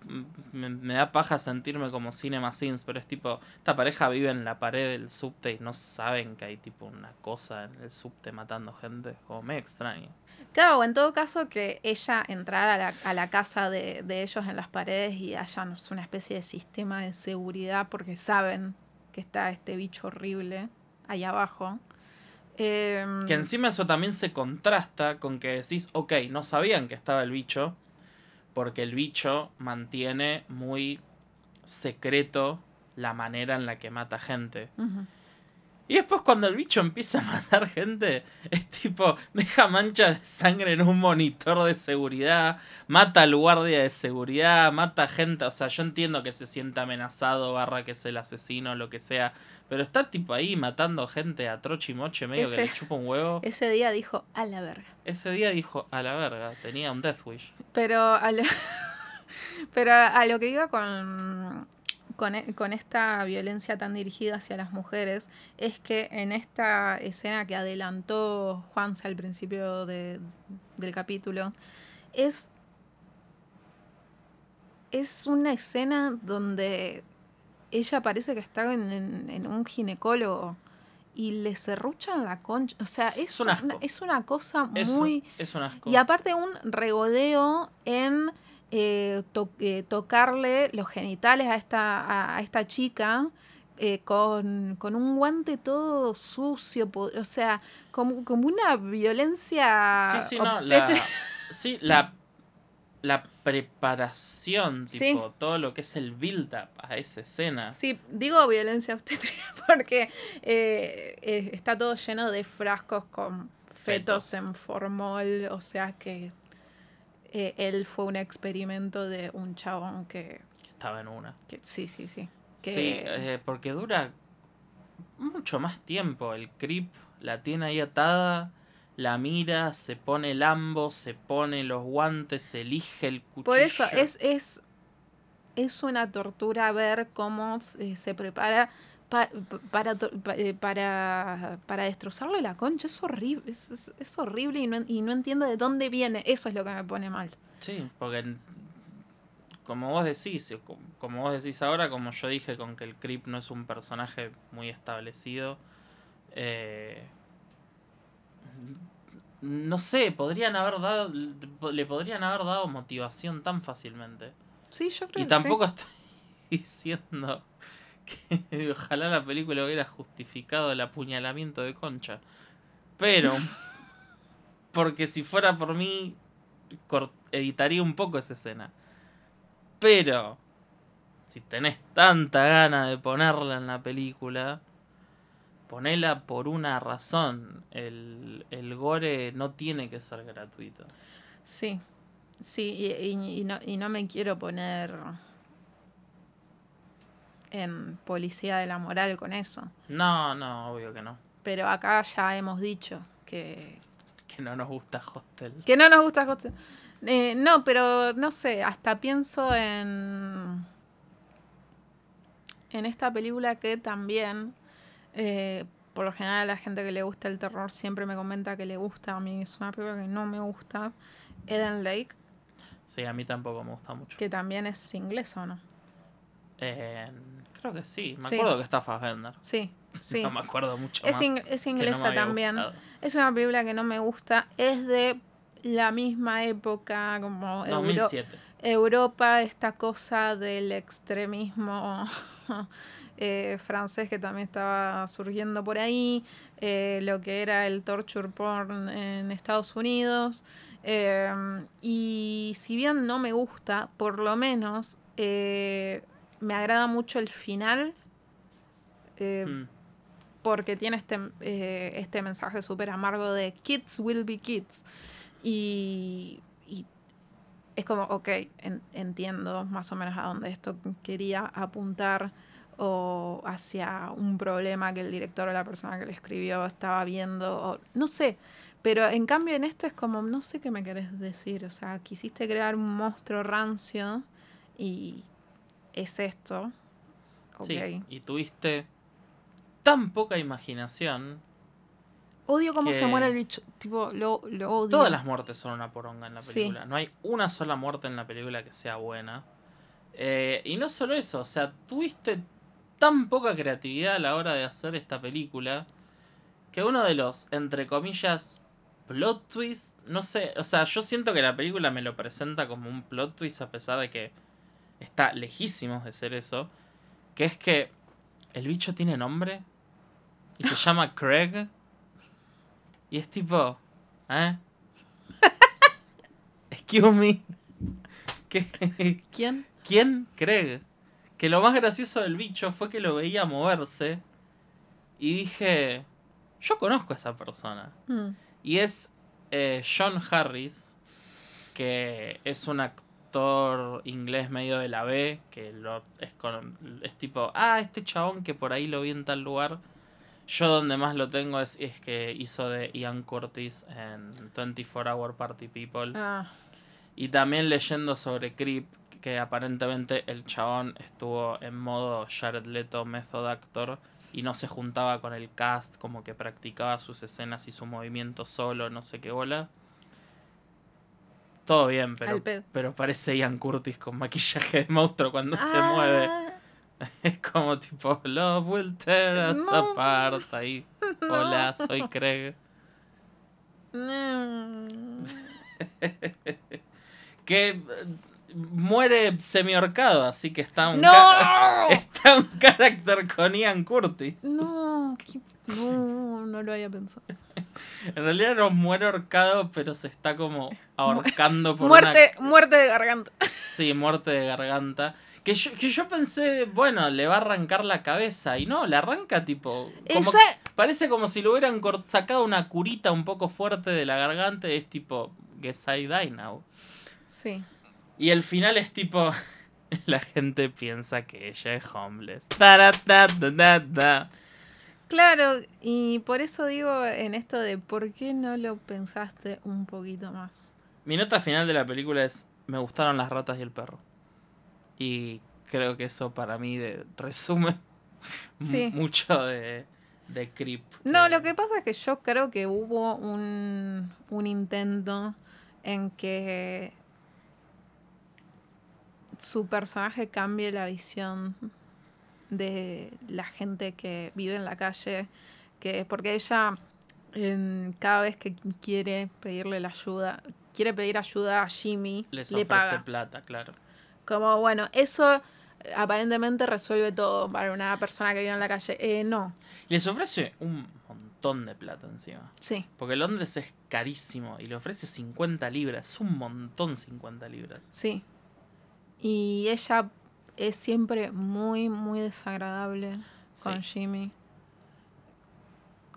Speaker 1: me- me da paja sentirme como Cinema Sins, pero es tipo. Esta pareja vive en la pared del subte y no saben que hay tipo una cosa en el subte matando gente. Como me extraño.
Speaker 2: Claro, o en todo caso que ella entrara a la, a la casa de, de ellos en las paredes y haya una especie de sistema de seguridad porque saben que está este bicho horrible ahí abajo. Em,
Speaker 1: Que encima eso también se contrasta con que decís, ok, no sabían que estaba el bicho, porque el bicho mantiene muy secreto la manera en la que mata gente. Y después cuando el bicho empieza a matar gente, es tipo, deja manchas de sangre en un monitor de seguridad, mata al guardia de seguridad, mata gente, o sea, yo entiendo que se sienta amenazado, barra que es el asesino, lo que sea, pero está tipo ahí matando gente a troche y moche, medio que le chupa un huevo.
Speaker 2: Ese día dijo a la verga.
Speaker 1: Ese día dijo, a la verga, tenía un Death Wish.
Speaker 2: Pero a lo, pero a lo que iba con, con, e- con esta violencia tan dirigida hacia las mujeres es que en esta escena que adelantó Juanse al principio de- del capítulo, es, es una escena donde ella parece que está en, en- en un ginecólogo y le serruchan la concha. O sea, es,
Speaker 1: Es un
Speaker 2: una, es una cosa muy...
Speaker 1: es un asco.
Speaker 2: Y aparte un regodeo en eh, to- eh, tocarle los genitales a esta, a, a esta chica eh, con, con un guante todo sucio, o sea, como, como una violencia
Speaker 1: Sí, sí, no,
Speaker 2: obstétrica.
Speaker 1: la, sí, la, la preparación,
Speaker 2: Sí.
Speaker 1: tipo, todo lo que es el build-up a esa escena.
Speaker 2: Sí, digo violencia obstétrica porque eh, está todo lleno de frascos con fetos,
Speaker 1: Fetos.
Speaker 2: en formol, o sea que eh, él fue un experimento de un chabón que,
Speaker 1: que estaba en una.
Speaker 2: que sí, sí, sí. Que,
Speaker 1: Sí, eh, porque dura mucho más tiempo. El creep la tiene ahí atada, la mira, se pone el ambo, se pone los guantes, elige el cuchillo.
Speaker 2: Por eso es, es, es una tortura ver cómo se, se prepara pa- pa- para, eh, para, para destrozarle la concha. Es horrible, es, es- es horrible y no, y no entiendo de dónde viene. Eso es lo que me pone mal.
Speaker 1: Sí, porque como vos decís, co- como vos decís ahora, como yo dije con que el Creep no es un personaje muy establecido, eh, no sé, podrían haber dado, le podrían haber dado motivación tan fácilmente.
Speaker 2: Sí, yo creo
Speaker 1: Y
Speaker 2: que sí.
Speaker 1: tampoco estoy diciendo que ojalá la película hubiera justificado el apuñalamiento de Concha. Pero, porque si fuera por mí, editaría un poco esa escena. Pero, si tenés tanta gana de ponerla en la película, ponela por una razón. El, el gore no tiene que ser gratuito.
Speaker 2: Sí, sí, y, y- y no, y no me quiero poner en policía de la moral con eso.
Speaker 1: No, no, obvio que no.
Speaker 2: Pero acá ya hemos dicho que,
Speaker 1: Que no nos gusta Hostel.
Speaker 2: que no nos gusta Hostel. Eh, no, pero no sé, hasta pienso en. En esta película que también. eh, por lo general, la gente que le gusta el terror siempre me comenta que le gusta. A mí es una película que no me gusta. Eden Lake,
Speaker 1: Sí, a mí tampoco me gusta mucho.
Speaker 2: que también es inglesa, ¿o no?
Speaker 1: Eh, creo que sí. Me
Speaker 2: Sí.
Speaker 1: acuerdo que está Fassbender.
Speaker 2: Sí, sí.
Speaker 1: No me acuerdo mucho
Speaker 2: Es,
Speaker 1: más.
Speaker 2: es
Speaker 1: no
Speaker 2: inglesa también.
Speaker 1: gustado.
Speaker 2: Es una película que no me gusta. Es de la misma época como Euro-
Speaker 1: 2007.
Speaker 2: Europa, esta cosa del extremismo eh, francés que también estaba surgiendo por ahí, eh, lo que era el torture porn en Estados Unidos. eh, y si bien no me gusta, por lo menos eh, me agrada mucho el final. eh,
Speaker 1: Mm.
Speaker 2: porque tiene este, eh, este mensaje súper amargo de kids will be kids. Y, y es como, ok, en- entiendo más o menos a dónde esto quería apuntar o hacia un problema que el director o la persona que lo escribió estaba viendo, o no sé. Pero en cambio en esto es como, no sé qué me querés decir. O sea, quisiste crear un monstruo rancio y es esto.
Speaker 1: Sí, y tuviste tan poca imaginación.
Speaker 2: Odio cómo se muere el bicho. Tipo, lo, lo odio.
Speaker 1: Todas las muertes son una poronga en la
Speaker 2: Sí.
Speaker 1: película. No hay una sola muerte en la película que sea buena. Eh, y no solo eso, o sea, tuviste tan poca creatividad a la hora de hacer esta película que uno de los, entre comillas, plot twists, no sé, o sea, yo siento que la película me lo presenta como un plot twist a pesar de que está lejísimos de ser eso, que es que el bicho tiene nombre y se llama Craig y es tipo, ¿eh? Excuse me. ¿Qué?
Speaker 2: ¿Quién?
Speaker 1: ¿Quién Craig? Que lo más gracioso del bicho fue que lo veía moverse y dije, yo conozco a esa persona.
Speaker 2: Mm.
Speaker 1: Y es eh, John Harris, que es un actor inglés medio de la B, que lo, es, con- es tipo, ah, este chabón que por ahí lo vi en tal lugar. Yo donde más lo tengo es, es que hizo de Ian Curtis en 24 Hour Party People.
Speaker 2: Ah,
Speaker 1: Y también leyendo sobre Creep, que aparentemente el chabón estuvo en modo Jared Leto Method Actor y no se juntaba con el cast, como que practicaba sus escenas y su movimiento solo, no sé qué bola. Todo bien, pero, pero parece Ian Curtis con maquillaje de monstruo cuando se
Speaker 2: Ah,
Speaker 1: mueve. Es como tipo, Love will tear us
Speaker 2: No.
Speaker 1: apart. Ahí, hola, soy Craig.
Speaker 2: mm.
Speaker 1: que eh, muere semi-ahorcado, así que está un,
Speaker 2: ¡No!
Speaker 1: está un carácter con Ian Curtis.
Speaker 2: No, qué- no, no lo había pensado.
Speaker 1: En realidad no muere ahorcado, pero se está como ahorcando por
Speaker 2: Muerte, muerte de garganta.
Speaker 1: una... Sí, muerte de garganta. Que yo, que yo pensé, bueno, le va a arrancar la cabeza. Y no, le arranca tipo... Como,
Speaker 2: Esa,
Speaker 1: Parece como si le hubieran sacado una curita un poco fuerte de la garganta. Es tipo, guess I die now.
Speaker 2: sí.
Speaker 1: Y el final es tipo. La gente piensa que ella es homeless. Taratatatatata.
Speaker 2: Claro, y por eso digo en esto de por qué no lo pensaste un poquito más.
Speaker 1: Mi nota final de la película es: Me gustaron las ratas y el perro. Y creo que eso para mí de, resume
Speaker 2: Sí.
Speaker 1: mucho de, de Creep.
Speaker 2: No, lo que pasa es que yo creo que hubo un, un intento en que su personaje cambie la visión de la gente que vive en la calle, que porque ella en- cada vez que quiere pedirle la ayuda, quiere pedir ayuda a Jimmy,
Speaker 1: Les
Speaker 2: le
Speaker 1: ofrece
Speaker 2: paga.
Speaker 1: plata, claro.
Speaker 2: Como bueno, eso eh, aparentemente resuelve todo para una persona que vive en la calle. Eh, no,
Speaker 1: Les ofrece un montón de plata encima.
Speaker 2: sí.
Speaker 1: Porque Londres es carísimo y le ofrece 50 libras. Es un montón 50 libras.
Speaker 2: Sí. Y ella es siempre muy, muy desagradable con
Speaker 1: Sí.
Speaker 2: Jimmy.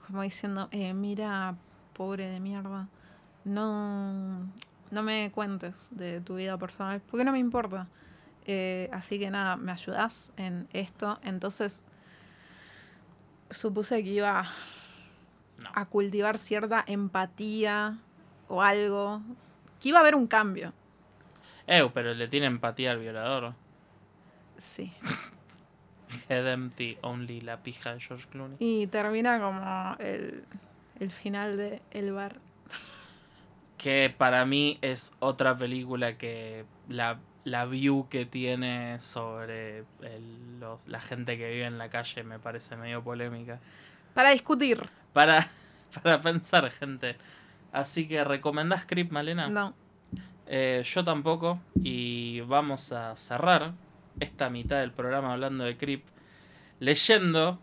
Speaker 2: Como diciendo, eh, mira, pobre de mierda, no, no me cuentes de tu vida personal, porque no me importa. Eh, así que nada, ¿me ayudas en esto? Entonces, supuse que iba
Speaker 1: No.
Speaker 2: a cultivar cierta empatía o algo, que iba a haber un cambio.
Speaker 1: Eh, pero le tiene empatía al violador.
Speaker 2: Sí.
Speaker 1: Head empty, only la pija de George Clooney.
Speaker 2: Y termina como el, el final de El Bar.
Speaker 1: Que para mí es otra película que la, la view que tiene sobre el- los- la gente que vive en la calle me parece medio polémica.
Speaker 2: Para discutir.
Speaker 1: Para, para pensar, gente. Así que, ¿recomendás Creep, Malena?
Speaker 2: No.
Speaker 1: Eh, yo tampoco. Y vamos a cerrar esta mitad del programa hablando de Creep. Leyendo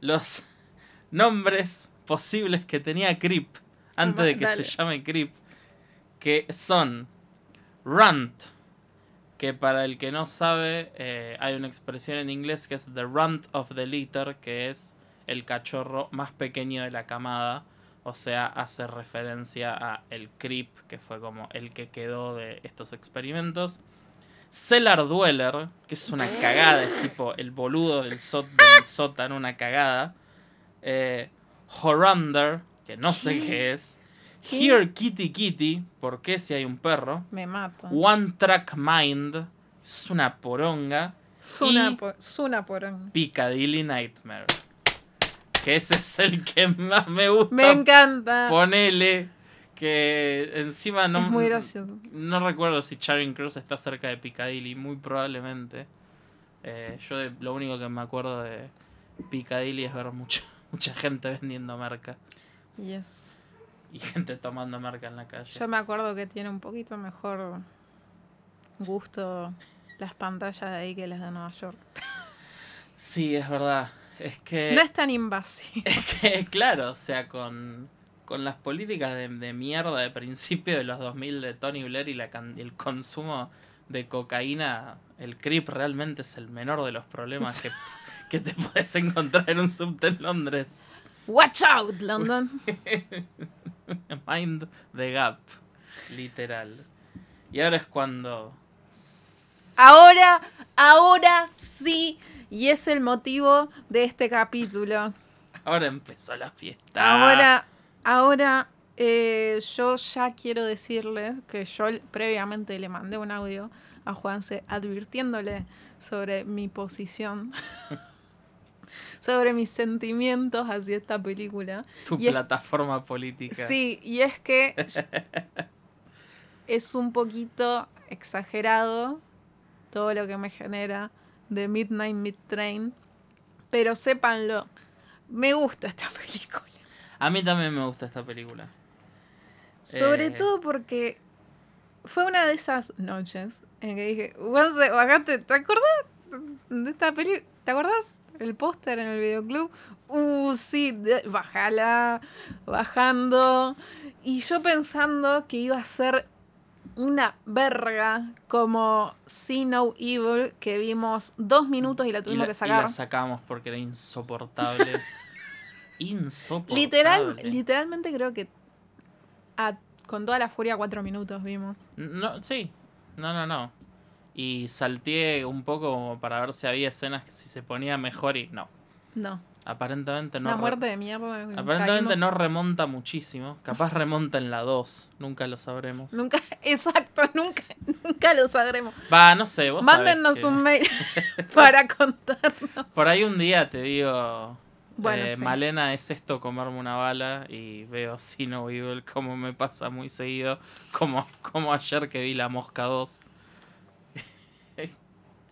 Speaker 1: los nombres posibles que tenía Creep. Antes de que
Speaker 2: Dale.
Speaker 1: se llame Creep. Que son Runt. Que para el que no sabe, eh, hay una expresión en inglés que es the runt of the litter, que es el cachorro más pequeño de la camada. O sea, hace referencia a el Creep, que fue como el que quedó de estos experimentos. Cellar Dweller, que es una cagada, es tipo el boludo del, sót- del sótano, una cagada. Eh, Horander, que no sé
Speaker 2: ¿Qué?
Speaker 1: qué es.
Speaker 2: ¿Qué?
Speaker 1: Here Kitty Kitty, ¿por qué si hay un perro?
Speaker 2: Me mato.
Speaker 1: One Track Mind, es una poronga.
Speaker 2: Suna,
Speaker 1: y-
Speaker 2: po- Suna porón.
Speaker 1: Piccadilly Nightmare. Que ese es el que más me gusta.
Speaker 2: Me encanta.
Speaker 1: Ponele. Que encima no.
Speaker 2: es muy gracioso.
Speaker 1: No recuerdo si Charing Cross está cerca de Piccadilly, muy probablemente. Eh, yo de- lo único que me acuerdo de Piccadilly es ver mucha, mucha gente vendiendo marca
Speaker 2: Yes.
Speaker 1: y gente tomando marca en la calle.
Speaker 2: Yo me acuerdo que tiene un poquito mejor gusto las pantallas de ahí que las de Nueva York.
Speaker 1: Sí, es verdad. Es que.
Speaker 2: No es tan invasivo.
Speaker 1: Es que, claro, o sea, con, con las políticas de, de mierda de principio de los 2000 de Tony Blair y la, el consumo de cocaína, el creep realmente es el menor de los problemas que, que te puedes encontrar en un subte en Londres.
Speaker 2: Watch out, London.
Speaker 1: Mind the gap, literal. Y ahora es cuando...
Speaker 2: Ahora, ahora sí. Y es el motivo de este capítulo.
Speaker 1: Ahora empezó la fiesta.
Speaker 2: Ahora, ahora eh, yo ya quiero decirles que yo previamente le mandé un audio a Juanse advirtiéndole sobre mi posición, sobre mis sentimientos hacia esta película.
Speaker 1: Tu
Speaker 2: y es-
Speaker 1: plataforma política.
Speaker 2: Sí, y es que es un poquito exagerado todo lo que me genera de Midnight Mid Train, pero sépanlo, me gusta esta película.
Speaker 1: A mí también me gusta esta película.
Speaker 2: Sobre
Speaker 1: Eh.
Speaker 2: todo porque fue una de esas noches en que dije, Juanse, bajate, ¿te acordás de esta película? ¿Te acordás? El póster en el videoclub. Uh, sí, de- bájala, bajando. Y yo pensando que iba a ser una verga como See No Evil, que vimos dos minutos y la
Speaker 1: Y
Speaker 2: tuvimos
Speaker 1: la,
Speaker 2: que
Speaker 1: y la
Speaker 2: sacar.
Speaker 1: sacamos porque era insoportable. insoportable.
Speaker 2: Literal, literalmente creo que a- con toda la furia cuatro minutos vimos.
Speaker 1: No, sí. No, no, no. Y salteé un poco como para ver si había escenas que si se ponía mejor y no.
Speaker 2: No,
Speaker 1: Aparentemente no.
Speaker 2: una muerte de mierda.
Speaker 1: Aparentemente no remonta muchísimo. Capaz remonta en la 2. Nunca lo sabremos.
Speaker 2: Nunca, exacto, nunca, nunca lo sabremos.
Speaker 1: Va, no sé, vos sabés
Speaker 2: Mándennos
Speaker 1: que-
Speaker 2: un mail para contarnos.
Speaker 1: Por ahí un día te digo.
Speaker 2: Bueno,
Speaker 1: eh,
Speaker 2: sí.
Speaker 1: Malena, es esto comerme una bala y veo Si No Evil como me pasa muy seguido. Como, como ayer que vi La Mosca 2.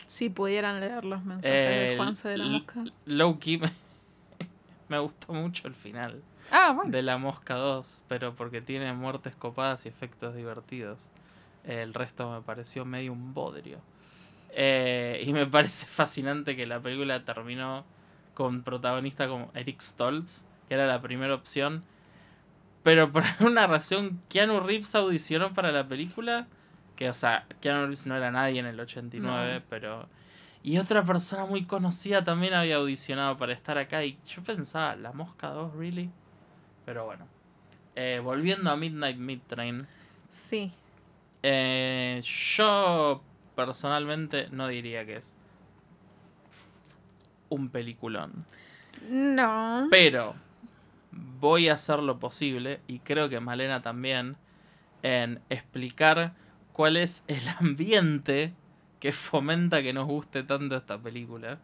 Speaker 2: Si pudieran leer los mensajes
Speaker 1: Eh,
Speaker 2: de Juanse de la Mosca.
Speaker 1: Low-key me, me gustó mucho el final
Speaker 2: Ah, bueno.
Speaker 1: de La Mosca 2, pero porque tiene muertes copadas y efectos divertidos. El resto me pareció medio un bodrio. Eh, y me parece fascinante que la película terminó con protagonista como Eric Stoltz, que era la primera opción. Pero por alguna razón, Keanu Reeves audicionó para la película. Que, o sea, Keanu Reeves no era nadie en el 89,
Speaker 2: No.
Speaker 1: pero. Y otra persona muy conocida también había audicionado para estar acá. Y yo pensaba, ¿La Mosca 2, really? Pero bueno. Eh, volviendo a Midnight Mid Train.
Speaker 2: Sí.
Speaker 1: eh, yo personalmente no diría que es un peliculón.
Speaker 2: No.
Speaker 1: Pero voy a hacer lo posible, y creo que Malena también, en explicar cuál es el ambiente que fomenta que nos guste tanto esta película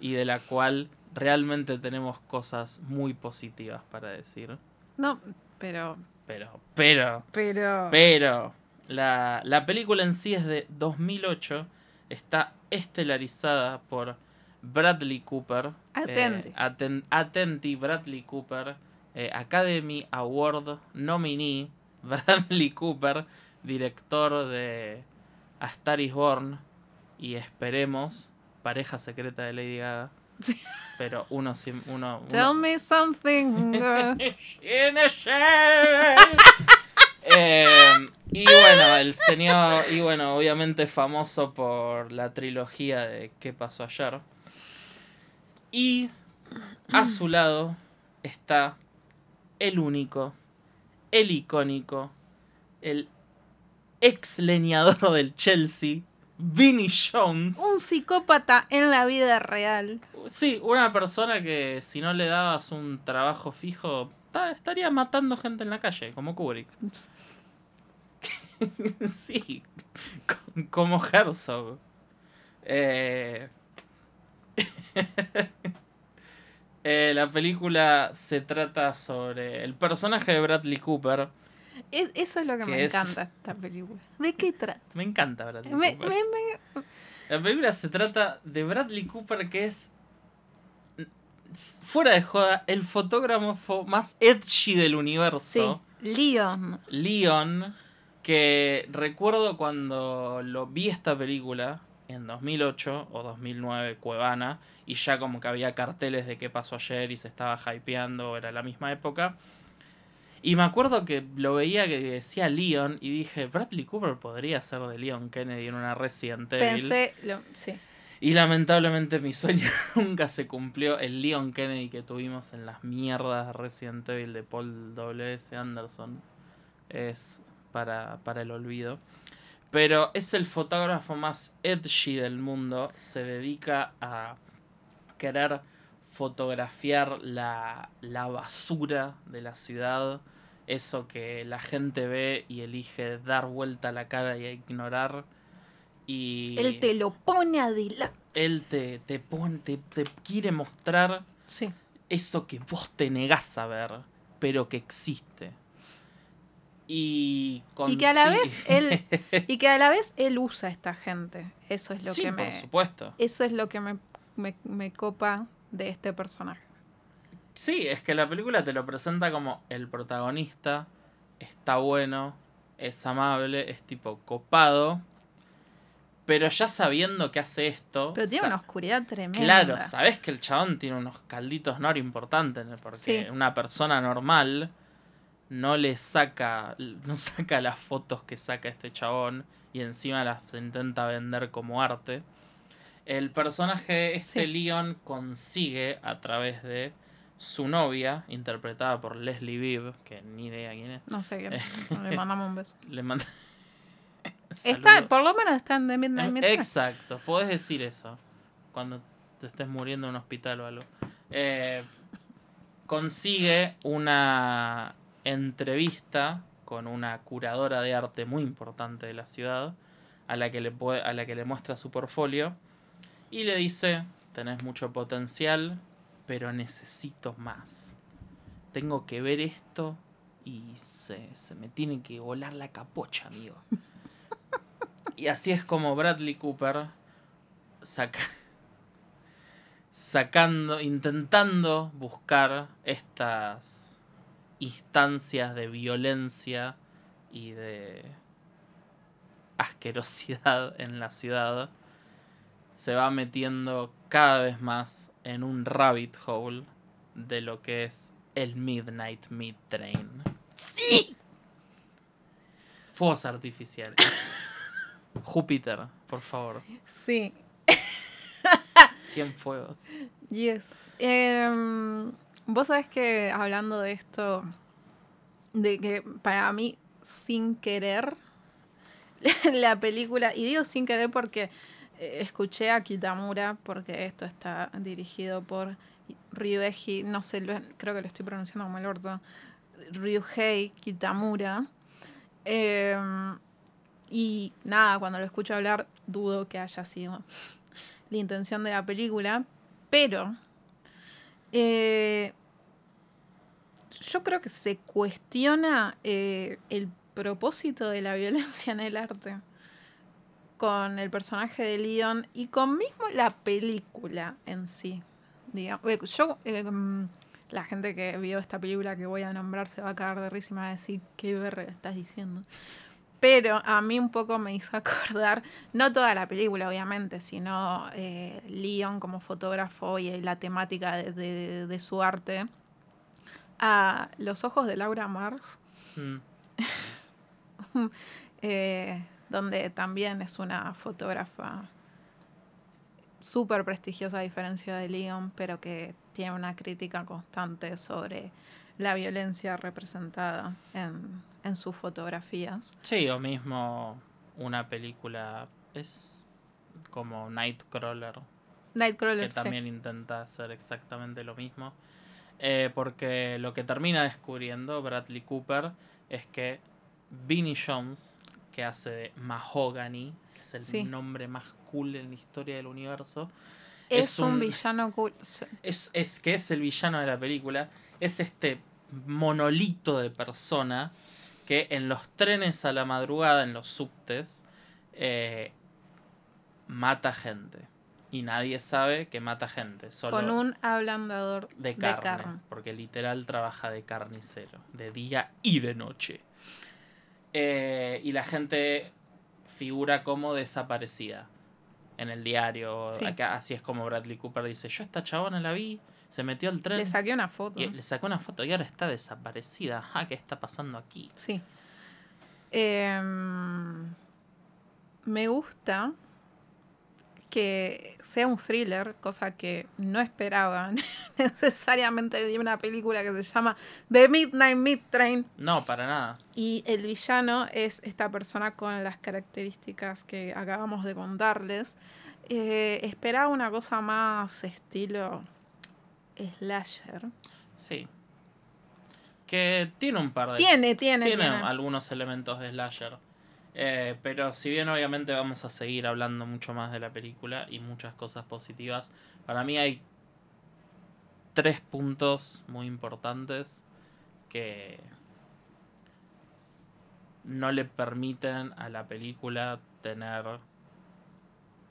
Speaker 1: y de la cual realmente tenemos cosas muy positivas para decir.
Speaker 2: No, pero.
Speaker 1: Pero, pero,
Speaker 2: Pero.
Speaker 1: pero, la, la película en sí es de 2008, está estelarizada por Bradley Cooper.
Speaker 2: Atenti.
Speaker 1: eh, aten- atenti, Bradley Cooper. eh, Academy Award nominee, Bradley Cooper, director de A Star is Born y esperemos, pareja secreta de Lady Gaga.
Speaker 2: Sí.
Speaker 1: Pero uno, uno, uno-
Speaker 2: Tell me something.
Speaker 1: Eh, y bueno, el señor, y bueno, obviamente famoso por la trilogía de ¿Qué pasó ayer? Y a su lado está el único, el icónico, el ex leñador del Chelsea, Vinnie Jones.
Speaker 2: Un psicópata en la vida real.
Speaker 1: Sí, una persona que si no le dabas un trabajo fijo, ta- estaría matando gente en la calle, como Kubrick. sí, co- como Herzog. Eh, eh, la película se trata sobre el personaje de Bradley Cooper.
Speaker 2: Es- eso es lo que
Speaker 1: Que
Speaker 2: me
Speaker 1: es-
Speaker 2: encanta esta película. ¿De qué trata?
Speaker 1: Me encanta Bradley
Speaker 2: Me-
Speaker 1: Cooper.
Speaker 2: me- me-
Speaker 1: La película se trata de Bradley Cooper, que es, fuera de joda, el fotógrafo más edgy del
Speaker 2: sí,
Speaker 1: universo.
Speaker 2: Leon.
Speaker 1: Leon, que recuerdo cuando lo vi esta película en 2008 o 2009, Cuevana, y ya como que había carteles de qué pasó ayer y se estaba hypeando, era la misma época. Y me acuerdo que lo veía que decía Leon y dije, Bradley Cooper podría ser de Leon Kennedy en una Resident Evil.
Speaker 2: Pensé, lo- sí.
Speaker 1: Y lamentablemente mi sueño nunca se cumplió. El Leon Kennedy que tuvimos en las mierdas de Resident Evil de Paul W.S. Anderson es para, para el olvido. Pero es el fotógrafo más edgy del mundo. Se dedica a querer fotografiar la, la basura de la ciudad. Eso que la gente ve y elige dar vuelta a la cara y ignorar. Y
Speaker 2: Él te lo pone adelante.
Speaker 1: él te, te, pone, te, te quiere mostrar
Speaker 2: Sí.
Speaker 1: eso que vos te negás a ver, pero que existe. Y,
Speaker 2: Y que a la vez él y que a la vez él usa a esta gente. Eso es lo
Speaker 1: sí,
Speaker 2: que
Speaker 1: por
Speaker 2: me
Speaker 1: supuesto.
Speaker 2: eso es lo que me, me, me copa de este personaje.
Speaker 1: Sí, es que la película te lo presenta como el protagonista, está bueno, es amable, es tipo copado, pero ya sabiendo que hace esto...
Speaker 2: Pero tiene una oscuridad tremenda.
Speaker 1: Claro, sabes que el chabón tiene unos calditos nor importantes, porque
Speaker 2: Sí.
Speaker 1: una persona normal no le saca, no saca las fotos que saca este chabón y encima las intenta vender como arte. El personaje, este
Speaker 2: Sí.
Speaker 1: Leon, consigue a través de su novia, interpretada por Leslie Bibb, que ni idea quién es,
Speaker 2: No sé qué. Le mandamos un beso.
Speaker 1: le manda...
Speaker 2: Está, por lo menos está en The Midnight Midnight.
Speaker 1: Exacto, podés decir eso cuando te estés muriendo en un hospital o algo. Eh, consigue una entrevista con una curadora de arte muy importante de la ciudad a la que le, puede- a la que le muestra su portfolio y le dice, tenés mucho potencial, pero necesito más. Tengo que ver esto y se, se me tiene que volar la capocha, amigo. Y así es como Bradley Cooper saca, sacando, intentando buscar estas instancias de violencia y de asquerosidad en la ciudad, se va metiendo cada vez más en un rabbit hole de lo que es el Midnight Mid Train.
Speaker 2: ¡Sí!
Speaker 1: Fuegos artificiales. Júpiter, por favor.
Speaker 2: Sí.
Speaker 1: 100 fuegos.
Speaker 2: Yes. Em, Vos sabés que hablando de esto, de que para mí, sin querer, la película, y digo sin querer porque eh, escuché a Kitamura, porque esto está dirigido por Ryueji, no sé, creo que lo estoy pronunciando como el orto, Ryuhei Kitamura. Em, y nada, cuando lo escucho hablar, dudo que haya sido la intención de la película, pero eh, yo creo que se cuestiona eh, el propósito de la violencia en el arte con el personaje de Leon y con mismo la película en sí. Digamos. Eh, Yo, eh, mm, la gente que vio esta película que voy a nombrar se va a cagar de risa y va a decir, ¿qué verga estás diciendo? Pero a mí un poco me hizo acordar, no toda la película obviamente, sino eh, Leon como fotógrafo y la temática de- de su arte, a Los ojos de Laura Mars,
Speaker 1: Mm.
Speaker 2: eh, donde también es una fotógrafa súper prestigiosa a diferencia de Leon, pero que tiene una crítica constante sobre la violencia representada en, en sus fotografías.
Speaker 1: Sí, o mismo una película es como Nightcrawler, que
Speaker 2: Nightcrawler, sí.
Speaker 1: también intenta hacer exactamente lo mismo. Eh, porque lo que termina descubriendo Bradley Cooper es que Vinnie Jones, que hace de Mahogany, que es el
Speaker 2: Sí.
Speaker 1: nombre más cool en la historia del universo,
Speaker 2: es,
Speaker 1: es
Speaker 2: un,
Speaker 1: un-
Speaker 2: villano cool.
Speaker 1: es, es que es el villano de la película, es este monolito de persona que en los trenes a la madrugada, en los subtes, eh, mata gente. Y nadie sabe que mata gente, solo
Speaker 2: Con un ablandador
Speaker 1: de carne, porque literal trabaja de carnicero, de día y de noche. Eh, y la gente figura como desaparecida en el diario.
Speaker 2: Sí.
Speaker 1: Acá, así es como Bradley Cooper dice, yo esta chabona la vi, se metió al tren
Speaker 2: Le saqué una foto.
Speaker 1: y le sacó una foto y ahora está desaparecida. Ajá, ¿qué está pasando aquí?
Speaker 2: Sí. Em, me gusta que sea un thriller, cosa que no esperaba necesariamente de una película que se llama The Midnight Mid Train.
Speaker 1: No, para nada.
Speaker 2: Y el villano es esta persona con las características que acabamos de contarles. Eh, esperaba una cosa más estilo slasher.
Speaker 1: Sí. Que tiene un par de...
Speaker 2: Tiene, tiene,
Speaker 1: tiene
Speaker 2: tiene.
Speaker 1: algunos elementos de slasher. Eh, pero si bien obviamente vamos a seguir hablando mucho más de la película y muchas cosas positivas, para mí hay tres puntos muy importantes que no le permiten a la película tener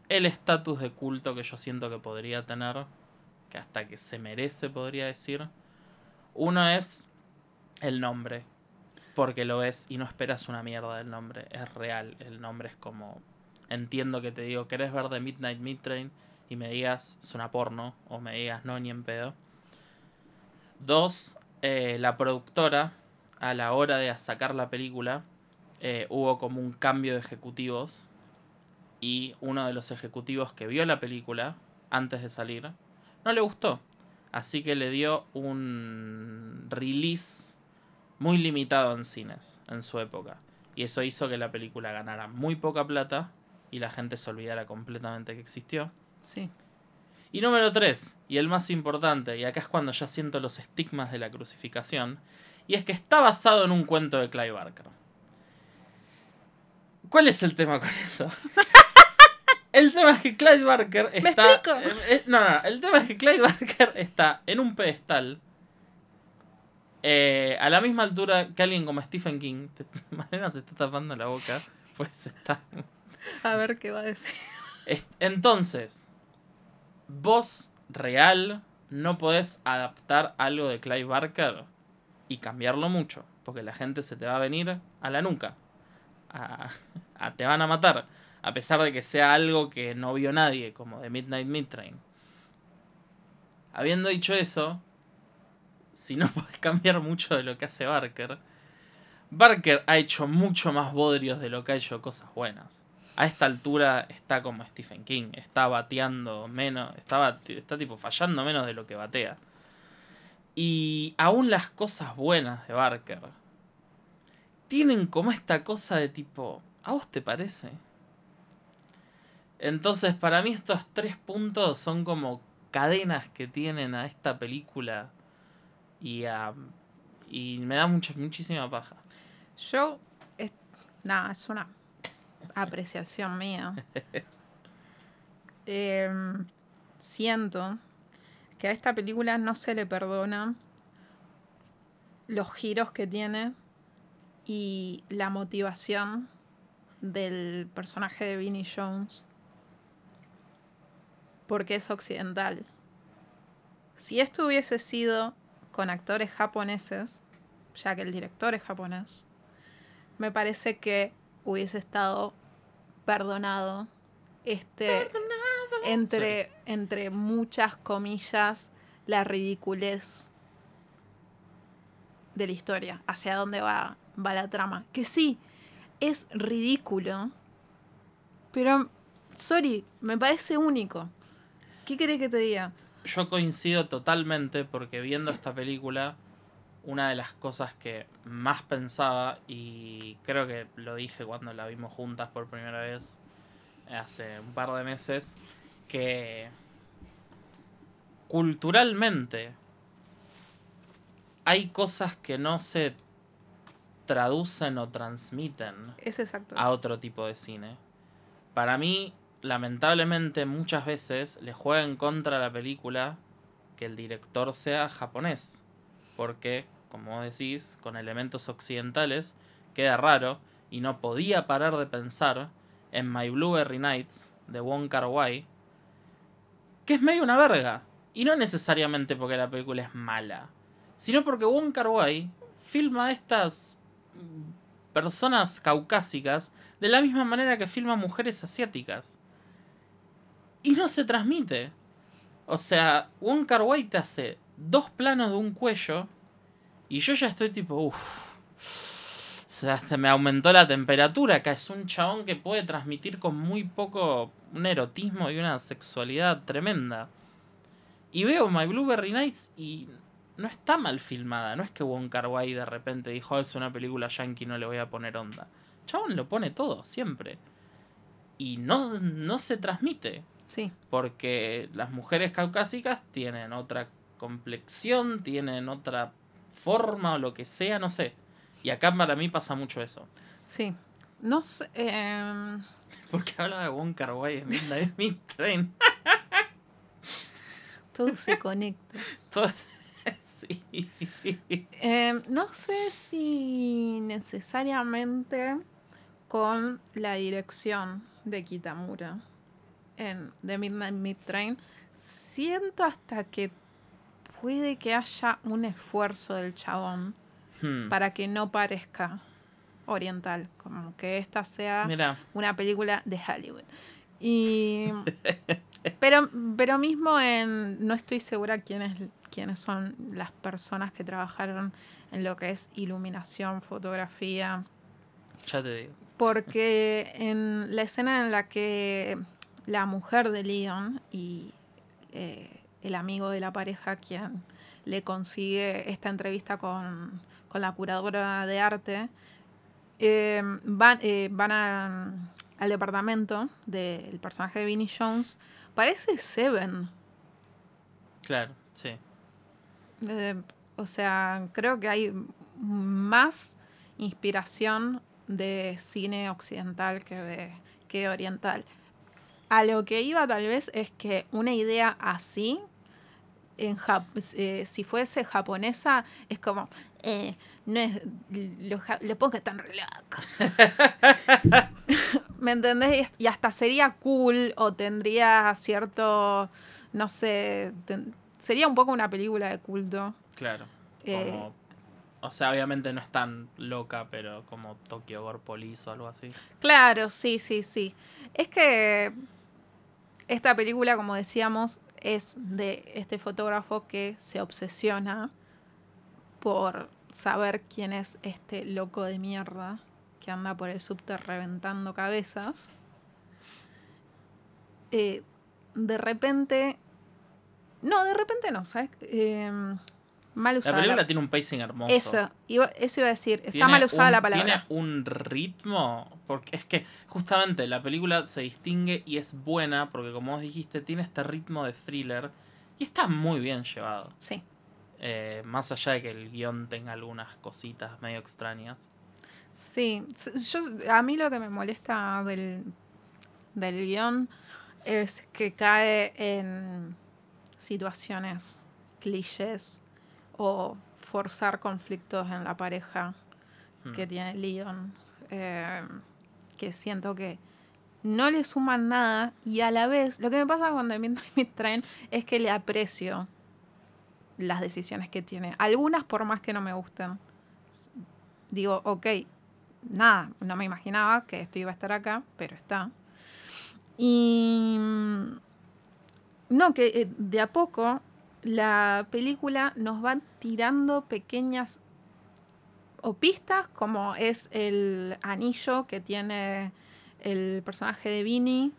Speaker 1: el estatus de culto que yo siento que podría tener, que hasta que se merece podría decir. Uno es el nombre, porque lo ves y no esperas una mierda del nombre, es real, el nombre es como... Entiendo que te digo, ¿querés ver The Midnight Mid Train? Y me digas, es una porno, o me digas, no, ni en pedo. Dos, eh, la productora, a la hora de sacar la película, eh, hubo como un cambio de ejecutivos. Y uno de los ejecutivos que vio la película antes de salir, no le gustó. Así que le dio un release muy limitado en cines en su época. Y eso hizo que la película ganara muy poca plata y la gente se olvidara completamente que existió.
Speaker 2: Sí.
Speaker 1: Y número 3, y el más importante, y acá es cuando ya siento los estigmas de la crucificación, y es que está basado en un cuento de Clive Barker. ¿Cuál es el tema con eso? el tema es que Clive Barker
Speaker 2: ¿Me
Speaker 1: está...
Speaker 2: explico?
Speaker 1: eh, eh, no, no, no, el tema es que Clive Barker está en un pedestal eh, a la misma altura que alguien como Stephen King. Malena se está tapando la boca, pues está
Speaker 2: A ver qué va a decir.
Speaker 1: es- Entonces, vos real no podés adaptar algo de Clive Barker y cambiarlo mucho, porque la gente se te va a venir a la nuca. A- a- te van a matar, a pesar de que sea algo que no vio nadie, como de Midnight Mid Train. Habiendo dicho eso, si no podés cambiar mucho de lo que hace Barker, Barker ha hecho mucho más bodrios de lo que ha hecho cosas buenas a esta altura está como Stephen King, está bateando menos, está, está tipo fallando menos de lo que batea. Y aún las cosas buenas de Barker tienen como esta cosa de tipo, ¿a vos te parece? Entonces, para mí estos tres puntos son como cadenas que tienen a esta película y y me da mucha muchísima paja.
Speaker 2: Yo, es- nada, es una apreciación mía. Em, siento que a esta película no se le perdona los giros que tiene y la motivación del personaje de Vinnie Jones porque es occidental. Si esto hubiese sido con actores japoneses, ya que el director es japonés, me parece que hubiese estado perdonado este entre entre muchas comillas la ridiculez de la historia hacia dónde va va la trama. Que sí es ridículo pero sorry me parece único. Qué querés que te diga
Speaker 1: Yo coincido totalmente porque viendo esta película, una de las cosas que más pensaba, y creo que lo dije cuando la vimos juntas por primera vez hace un par de meses, que culturalmente hay cosas que no se traducen o transmiten
Speaker 2: Es exacto.
Speaker 1: a otro tipo de cine. Para mí, lamentablemente, muchas veces le juega en contra a la película que el director sea japonés. Porque, como decís, con elementos occidentales queda raro y no podía parar de pensar en My Blueberry Nights de Wong Kar Wai, que es medio una verga. Y no necesariamente porque la película es mala, sino porque Wong Kar Wai filma estas mm, personas caucásicas de la misma manera que filma mujeres asiáticas. Y no se transmite. O sea, Wong Kar te hace dos planos de un cuello y yo ya estoy tipo, uff. O sea, se me aumentó la temperatura acá. Es un chabón que puede transmitir con muy poco un erotismo y una sexualidad tremenda. Y veo My Blueberry Nights y no está mal filmada. No es que Wong Kar de repente dijo, "Oh, es una película yankee, no le voy a poner onda. Chabón lo pone todo, siempre. Y no, no se transmite.
Speaker 2: Sí,
Speaker 1: Porque las mujeres caucásicas tienen otra complexión, tienen otra forma o lo que sea, no sé. Y acá para mí pasa mucho eso.
Speaker 2: sí. No sé. em,
Speaker 1: Porque habla de Wong Kar Wai en Midnight Meat Train.
Speaker 2: todo se conecta.
Speaker 1: Todo- sí.
Speaker 2: Em, no sé si necesariamente con la dirección de Kitamura en The Midnight Meat Train. Siento hasta que puede que haya un esfuerzo del chabón
Speaker 1: Hmm.
Speaker 2: para que no parezca oriental, como que esta sea una película de Hollywood. Y pero, pero mismo en no estoy segura quiénes, quiénes son las personas que trabajaron en lo que es iluminación, fotografía,
Speaker 1: ya te digo.
Speaker 2: porque en la escena en la que la mujer de Leon y eh, el amigo de la pareja quien le consigue esta entrevista con, con la curadora de arte, eh, van, eh, van a- al departamento del personaje de Vinnie Jones. Parece Seven.
Speaker 1: Claro, sí.
Speaker 2: O sea, creo que hay más inspiración de cine occidental que de que oriental. A lo que iba tal vez es que una idea así, en eh, si fuese japonesa, es como, eh, no es, lo, ja- lo pongo tan re loco. ¿Me entendés? Y hasta sería cool o tendría cierto, no sé, ten- sería un poco una película de culto.
Speaker 1: Claro.
Speaker 2: Eh,
Speaker 1: Como, o sea, obviamente no es tan loca, pero como Tokyo Gore Police o algo así.
Speaker 2: Claro, sí, sí, sí. Es que esta película, como decíamos, es de este fotógrafo que se obsesiona por saber quién es este loco de mierda que anda por el subte reventando cabezas. Eh, de repente... No, de repente no, ¿sabes? Eh, mal
Speaker 1: La
Speaker 2: usada.
Speaker 1: película
Speaker 2: la-
Speaker 1: tiene un pacing hermoso.
Speaker 2: Eso, iba, eso iba a decir. Está mal usada
Speaker 1: un-
Speaker 2: la palabra.
Speaker 1: Tiene un ritmo, porque es que justamente la película se distingue y es buena, porque como vos dijiste, tiene este ritmo de thriller y está muy bien llevado.
Speaker 2: Sí.
Speaker 1: Eh, más allá de que el guion tenga algunas cositas medio extrañas.
Speaker 2: Sí, yo, a mí lo que me molesta del, del guion es que cae en situaciones clichés o forzar conflictos en la pareja que tiene Leon, eh, que siento que no le suman nada y a la vez lo que me pasa Midnight Meat Train es que le aprecio las decisiones que tiene. Algunas por más que no me gusten. Digo, ok, nada, no me imaginaba que esto iba a estar acá, pero está. Y mm, no, que eh, de a poco la película nos va tirando pequeñas o pistas, como es el anillo que tiene el personaje de Vinny,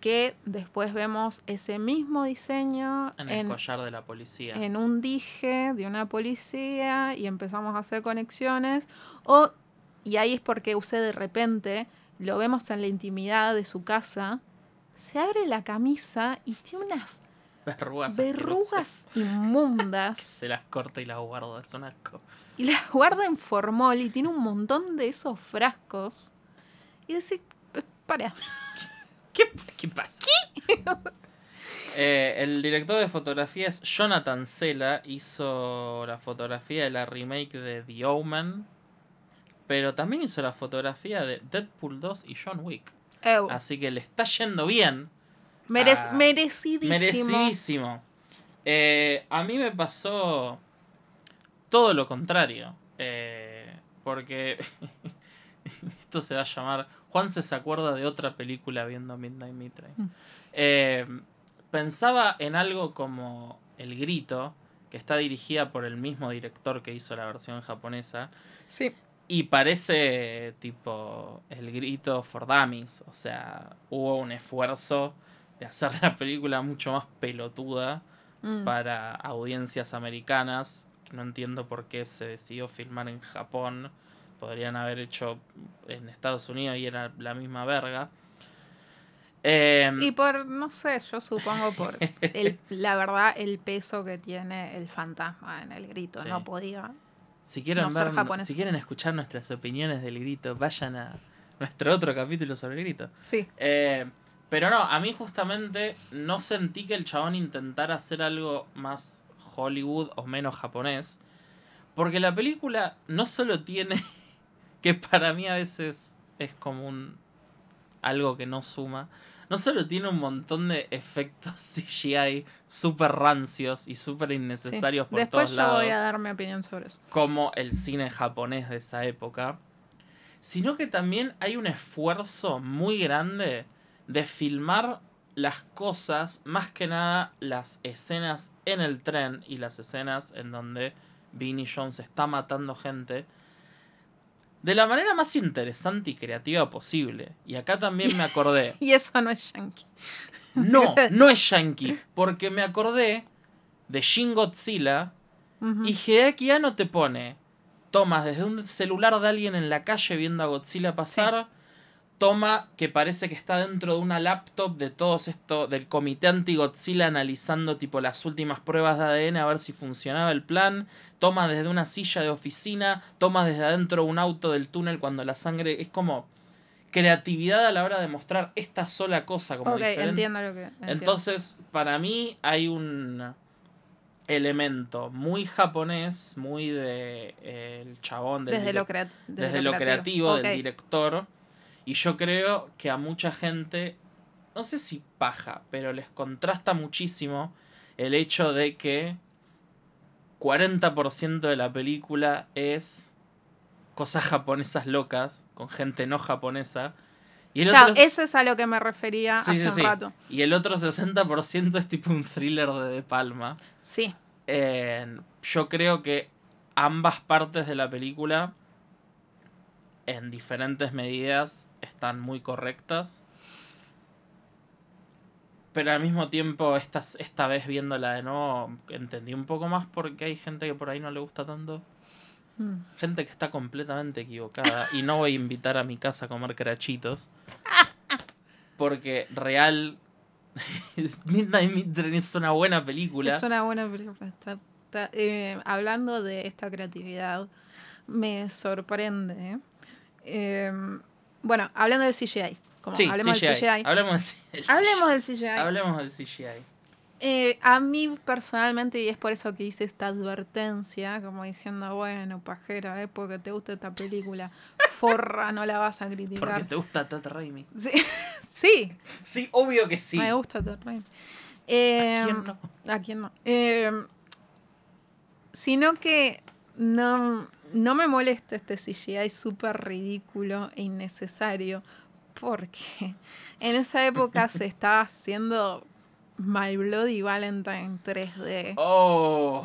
Speaker 2: que después vemos ese mismo diseño
Speaker 1: En el
Speaker 2: en,
Speaker 1: collar de la policía.
Speaker 2: en un dije de una policía y empezamos a hacer conexiones. O, y ahí es porque usted de repente lo vemos en la intimidad de su casa, se abre la camisa y tiene unas
Speaker 1: Verrugas.
Speaker 2: inmundas
Speaker 1: Se las corta y las guarda. Es un asco.
Speaker 2: y las guarda en formol y tiene un montón de esos frascos. Y decís, "Eh, para,
Speaker 1: ¿Qué, qué pasa? Eh, el director de fotografía es Jonathan Sela. Hizo la fotografía de la remake de The Omen. Pero también hizo la fotografía de Deadpool 2 y John Wick.
Speaker 2: Eu,
Speaker 1: Así que le está yendo bien.
Speaker 2: Merec-
Speaker 1: ah,
Speaker 2: merecidísimo.
Speaker 1: Merecidísimo. Eh, a mí me pasó todo lo contrario. Eh, porque esto se va a llamar. Juan se acuerda de otra película viendo Midnight Mitre.
Speaker 2: Mm.
Speaker 1: Eh, pensaba en algo como El Grito, que está dirigida por el mismo director que hizo la versión japonesa.
Speaker 2: Sí.
Speaker 1: Y parece tipo el grito for dummies. O sea, hubo un esfuerzo de hacer la película mucho más pelotuda
Speaker 2: Mm.
Speaker 1: para audiencias americanas. Que no entiendo por qué se decidió filmar en Japón. Podrían haber hecho en Estados Unidos y era la misma verga. Em,
Speaker 2: Y por, no sé, yo supongo por el, la verdad, el peso que tiene el fantasma en el grito.
Speaker 1: Sí.
Speaker 2: No podía.
Speaker 1: si, quieren
Speaker 2: no
Speaker 1: ver, si quieren escuchar nuestras opiniones del grito, vayan a nuestro otro capítulo sobre el grito.
Speaker 2: Sí.
Speaker 1: Eh, pero no, a mí justamente no sentí que el chabón intentara hacer algo más Hollywood o menos japonés. Porque la película no solo tiene, que para mí a veces es como un algo que no suma, no solo tiene un montón de efectos CGI súper rancios y súper
Speaker 2: sí.
Speaker 1: innecesarios por
Speaker 2: Después
Speaker 1: todos
Speaker 2: yo
Speaker 1: lados
Speaker 2: voy a dar mi opinión sobre eso.
Speaker 1: como el cine japonés de esa época, sino que también hay un esfuerzo muy grande de filmar las cosas, más que nada las escenas en el tren y las escenas en donde Vinnie Jones está matando gente, de la manera más interesante y creativa posible. Y acá también me acordé
Speaker 2: Y eso no es yankee.
Speaker 1: no, no es yankee. Porque me acordé de Shin Godzilla. Y Hideaki Anno te pone tomas desde un celular de alguien en la calle viendo a Godzilla pasar. Toma que parece que está dentro de una laptop de todos esto, del comité anti-Godzilla analizando tipo las últimas pruebas de ADN a ver si funcionaba el plan. Toma desde una silla de oficina, toma desde adentro un auto del túnel cuando la sangre es como creatividad a la hora de mostrar esta sola cosa como
Speaker 2: ok,
Speaker 1: diferente.
Speaker 2: entiendo lo que. entiendo.
Speaker 1: Entonces, para mí hay un elemento muy japonés, muy de eh, el chabón del
Speaker 2: desde, lo,
Speaker 1: desde lo creativo del director. Y yo creo que a mucha gente, no sé si paja, pero les contrasta muchísimo el hecho de que 40% de la película es cosas japonesas locas con gente no japonesa. Y el
Speaker 2: Claro,
Speaker 1: otro,
Speaker 2: eso es a lo que me refería
Speaker 1: Sí,
Speaker 2: hace
Speaker 1: sí,
Speaker 2: un
Speaker 1: sí.
Speaker 2: rato.
Speaker 1: y el otro 60% es tipo un thriller de De Palma.
Speaker 2: Sí.
Speaker 1: Eh, yo creo que ambas partes de la película, en diferentes medidas, están muy correctas. Pero al mismo tiempo, esta, esta vez viéndola de nuevo, entendí un poco más porque hay gente que por ahí no le gusta tanto.
Speaker 2: Mm.
Speaker 1: Gente que está completamente equivocada. y no voy a invitar a mi casa a comer crachitos. Porque real. Midnight Midtrain es una buena película.
Speaker 2: Es una buena película. Está- está- eh, hablando de esta creatividad, me sorprende. Eh, bueno, hablando del CGI. Como
Speaker 1: Sí,
Speaker 2: hablemos
Speaker 1: CGI.
Speaker 2: del CGI.
Speaker 1: Hablemos del CGI.
Speaker 2: Hablemos del CGI.
Speaker 1: Hablemos del CGI.
Speaker 2: Eh, a mí personalmente, y es por eso que hice esta advertencia, como diciendo, bueno, pajera, eh, porque te gusta esta película, forra, no la vas a
Speaker 1: Porque
Speaker 2: criticar.
Speaker 1: te gusta Ted Raimi.
Speaker 2: Sí, sí,
Speaker 1: Sí, obvio que sí.
Speaker 2: me gusta Ted Raimi.
Speaker 1: ¿A
Speaker 2: Eh,
Speaker 1: quién no?
Speaker 2: ¿A quién no? Eh, sino que no, no me molesta este CGI súper ridículo e innecesario, porque en esa época se estaba haciendo My Bloody Valentine 3D.
Speaker 1: Oh.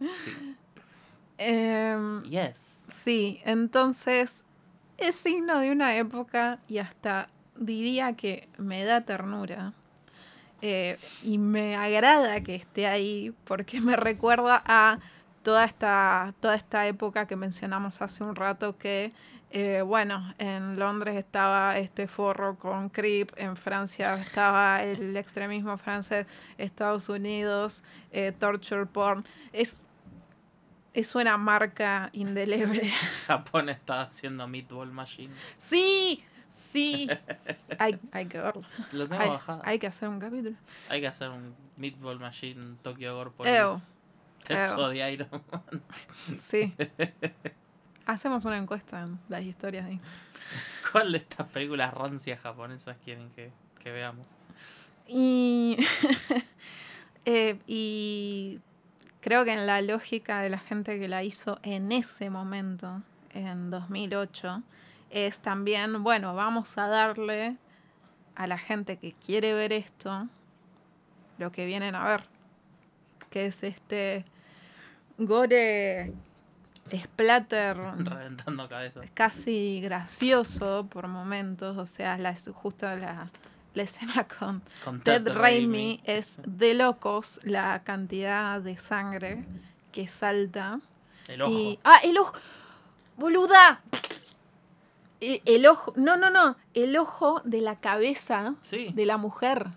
Speaker 1: Sí.
Speaker 2: Em,
Speaker 1: Yes.
Speaker 2: sí, entonces es signo de una época y hasta diría que me da ternura. eh, y me agrada que esté ahí porque me recuerda a toda esta, toda esta época que mencionamos hace un rato que, eh, bueno, en Londres estaba este forro con Creep, en Francia estaba el extremismo francés, Estados Unidos, eh, torture porn. Es, es una marca indeleble.
Speaker 1: Japón está haciendo Meatball Machine.
Speaker 2: Sí, sí. Hay, hay que verlo.
Speaker 1: Lo tengo
Speaker 2: Hay,
Speaker 1: bajado.
Speaker 2: hay que hacer un capítulo.
Speaker 1: Hay que hacer un Meatball Machine Tokyo Gore. Police.
Speaker 2: Ew.
Speaker 1: de Iron Man.
Speaker 2: Sí. Hacemos una encuesta en las historias de Instagram.
Speaker 1: ¿Cuál de estas películas rancias japonesas quieren que, que veamos?
Speaker 2: Y, eh, y creo que en la lógica de la gente que la hizo en ese momento, en 2008, es también, bueno, vamos a darle a la gente que quiere ver esto lo que vienen a ver, que es este gore splatter
Speaker 1: Reventando cabezas.
Speaker 2: casi gracioso por momentos, o sea, la, justo la, la escena con
Speaker 1: Con
Speaker 2: Ted Raimi es de locos la cantidad de sangre que salta.
Speaker 1: El ojo.
Speaker 2: Y, ah, el ojo. Boluda. E- El ojo. No, no, no. El ojo de la cabeza
Speaker 1: Sí.
Speaker 2: de la mujer.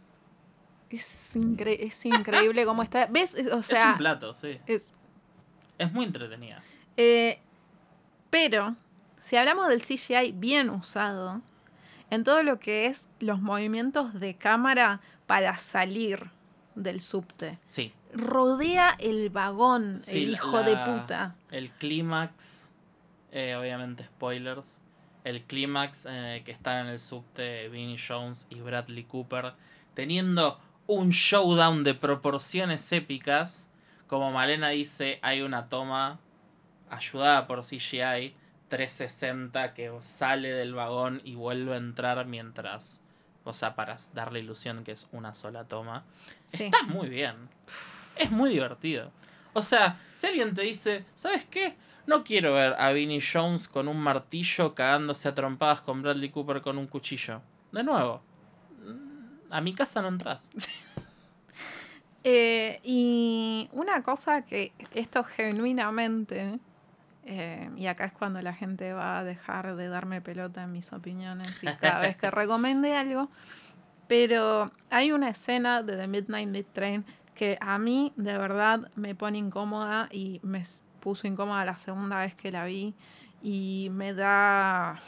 Speaker 2: Es, incre- es increíble cómo está. ¿Ves? O
Speaker 1: es
Speaker 2: sea,
Speaker 1: un plato, sí.
Speaker 2: es,
Speaker 1: Es muy entretenida.
Speaker 2: Eh, pero, si hablamos del CGI bien usado, en todo lo que es los movimientos de cámara para salir del subte,
Speaker 1: Sí.
Speaker 2: rodea el vagón,
Speaker 1: Sí,
Speaker 2: el
Speaker 1: la-
Speaker 2: hijo de puta.
Speaker 1: El clímax, eh, obviamente spoilers, el clímax en el que están en el subte Vinnie Jones y Bradley Cooper teniendo un showdown de proporciones épicas. Como Malena dice, hay una toma ayudada por CGI 360 que sale del vagón y vuelve a entrar mientras, o sea, para dar la ilusión que es una sola toma.
Speaker 2: Sí.
Speaker 1: Está muy bien. Es muy divertido. O sea, si alguien te dice, ¿sabes qué? No quiero ver a Vinnie Jones con un martillo cagándose a trompadas con Bradley Cooper con un cuchillo. De nuevo, mm, a mi casa no entras.
Speaker 2: Eh, y una cosa que esto genuinamente, eh, y acá es cuando la gente va a dejar de darme pelota en mis opiniones y cada vez que recomiende algo, pero hay una escena de The Midnight Meat Train que a mí de verdad me pone incómoda y me puso incómoda la segunda vez que la vi y me da...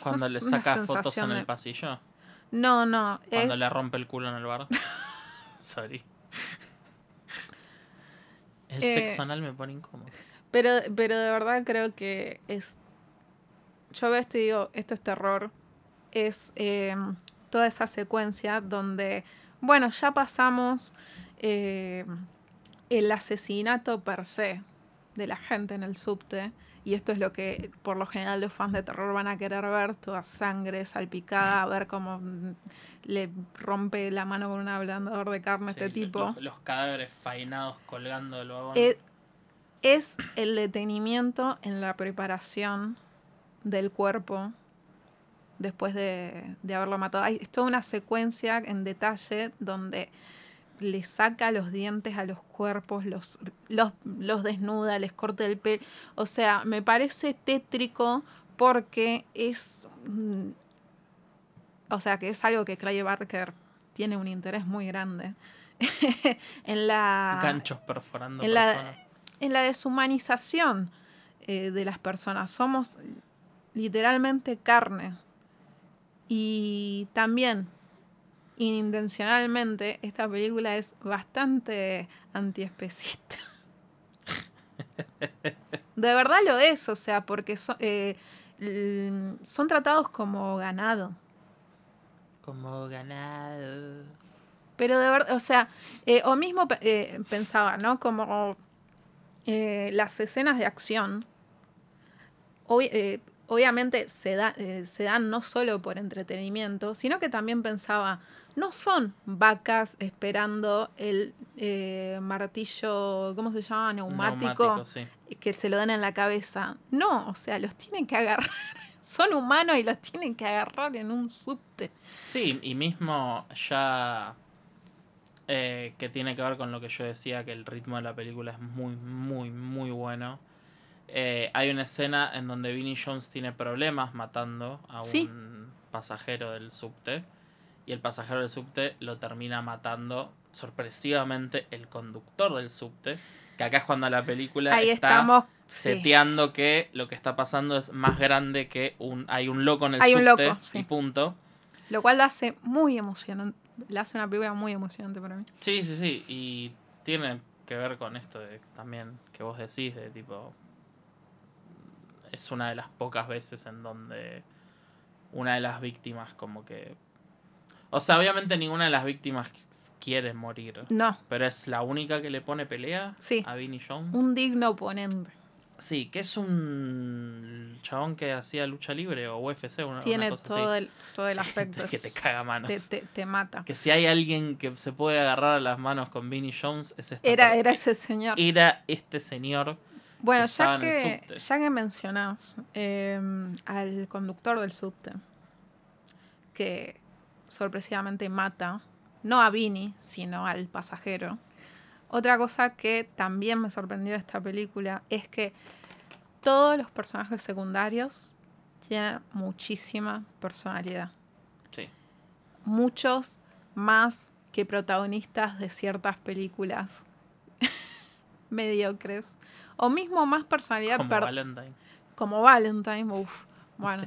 Speaker 1: Cuando le
Speaker 2: una
Speaker 1: saca fotos en
Speaker 2: de-
Speaker 1: el pasillo.
Speaker 2: No, no,
Speaker 1: Cuando
Speaker 2: es...
Speaker 1: le rompe el culo en el bar. Sorry. El
Speaker 2: Eh,
Speaker 1: sexo anal me pone incómodo.
Speaker 2: Pero, pero de verdad creo que es. Yo veo esto y digo, esto es terror. Es eh, toda esa secuencia donde, bueno, ya pasamos eh, el asesinato per se de la gente en el subte. Y esto es lo que por lo general los fans de terror van a querer ver, toda sangre salpicada, ver cómo mm, le rompe la mano con un ablandador de carne a este
Speaker 1: Sí,
Speaker 2: tipo.
Speaker 1: Los, los cadáveres fainados colgando del vagón.
Speaker 2: Eh, es el detenimiento en la preparación del cuerpo después de, de haberlo matado. Hay es toda una secuencia en detalle donde le saca los dientes a los cuerpos, los, los, los desnuda, les corta el pelo. O sea, me parece tétrico porque es... mm, O sea, que es algo que Clay Barker tiene un interés muy grande en la
Speaker 1: Ganchos perforando
Speaker 2: en la-
Speaker 1: personas.
Speaker 2: en la deshumanización eh, de las personas. Somos literalmente carne. Y también, inintencionalmente, esta película es bastante antiespecista. De verdad lo es, o sea, porque so- eh, son tratados como ganado.
Speaker 1: Como ganado.
Speaker 2: Pero de verdad, o sea, eh, o mismo eh, pensaba, ¿no? Como las escenas de acción, obvi- obviamente se, da- se dan no solo por entretenimiento, sino que también pensaba, no son vacas esperando el eh, martillo, ¿cómo se llama? Neumático,
Speaker 1: Neumático, sí.
Speaker 2: que se lo den en la cabeza. No, o sea, los tienen que agarrar son humanos y los tienen que agarrar en un subte.
Speaker 1: Sí, y mismo ya eh, que tiene que ver con lo que yo decía, que el ritmo de la película es muy, muy, muy bueno. Eh, hay una escena en donde Vinnie Jones tiene problemas matando a
Speaker 2: Sí.
Speaker 1: un pasajero del subte. Y el pasajero del subte lo termina matando sorpresivamente el conductor del subte. Que acá es cuando la película
Speaker 2: Ahí
Speaker 1: está
Speaker 2: estamos. sí.
Speaker 1: seteando que lo que está pasando es más grande que un hay un loco en el
Speaker 2: Hay un
Speaker 1: subte
Speaker 2: loco, sí.
Speaker 1: y punto.
Speaker 2: Lo cual lo hace muy emocionante. Le hace una película muy emocionante para mí.
Speaker 1: Sí, sí, sí. Y tiene que ver con esto de también que vos decís, de tipo. Es una de las pocas veces en donde una de las víctimas, como que. O sea, obviamente ninguna de las víctimas qu- quiere morir.
Speaker 2: No,
Speaker 1: Pero es la única que le pone pelea
Speaker 2: Sí.
Speaker 1: a Vinnie Jones.
Speaker 2: un digno oponente.
Speaker 1: Sí, que es un chabón que hacía lucha libre o UFC. Una,
Speaker 2: Tiene
Speaker 1: una cosa
Speaker 2: todo
Speaker 1: así.
Speaker 2: el, todo el
Speaker 1: Sí,
Speaker 2: aspecto.
Speaker 1: que te caga manos.
Speaker 2: Te, te- te mata.
Speaker 1: Que si hay alguien que se puede agarrar a las manos con Vinnie Jones, es esta
Speaker 2: Era, era ese señor.
Speaker 1: era este señor.
Speaker 2: Bueno,
Speaker 1: que
Speaker 2: ya
Speaker 1: en el
Speaker 2: que, ya que mencionás eh, al conductor del subte, que sorpresivamente mata, no a Vini, sino al pasajero. Otra cosa que también me sorprendió de esta película es que todos los personajes secundarios tienen muchísima personalidad.
Speaker 1: Sí.
Speaker 2: Muchos más que protagonistas de ciertas películas mediocres. O mismo más personalidad
Speaker 1: Como Valentine.
Speaker 2: como Valentine, uff, bueno.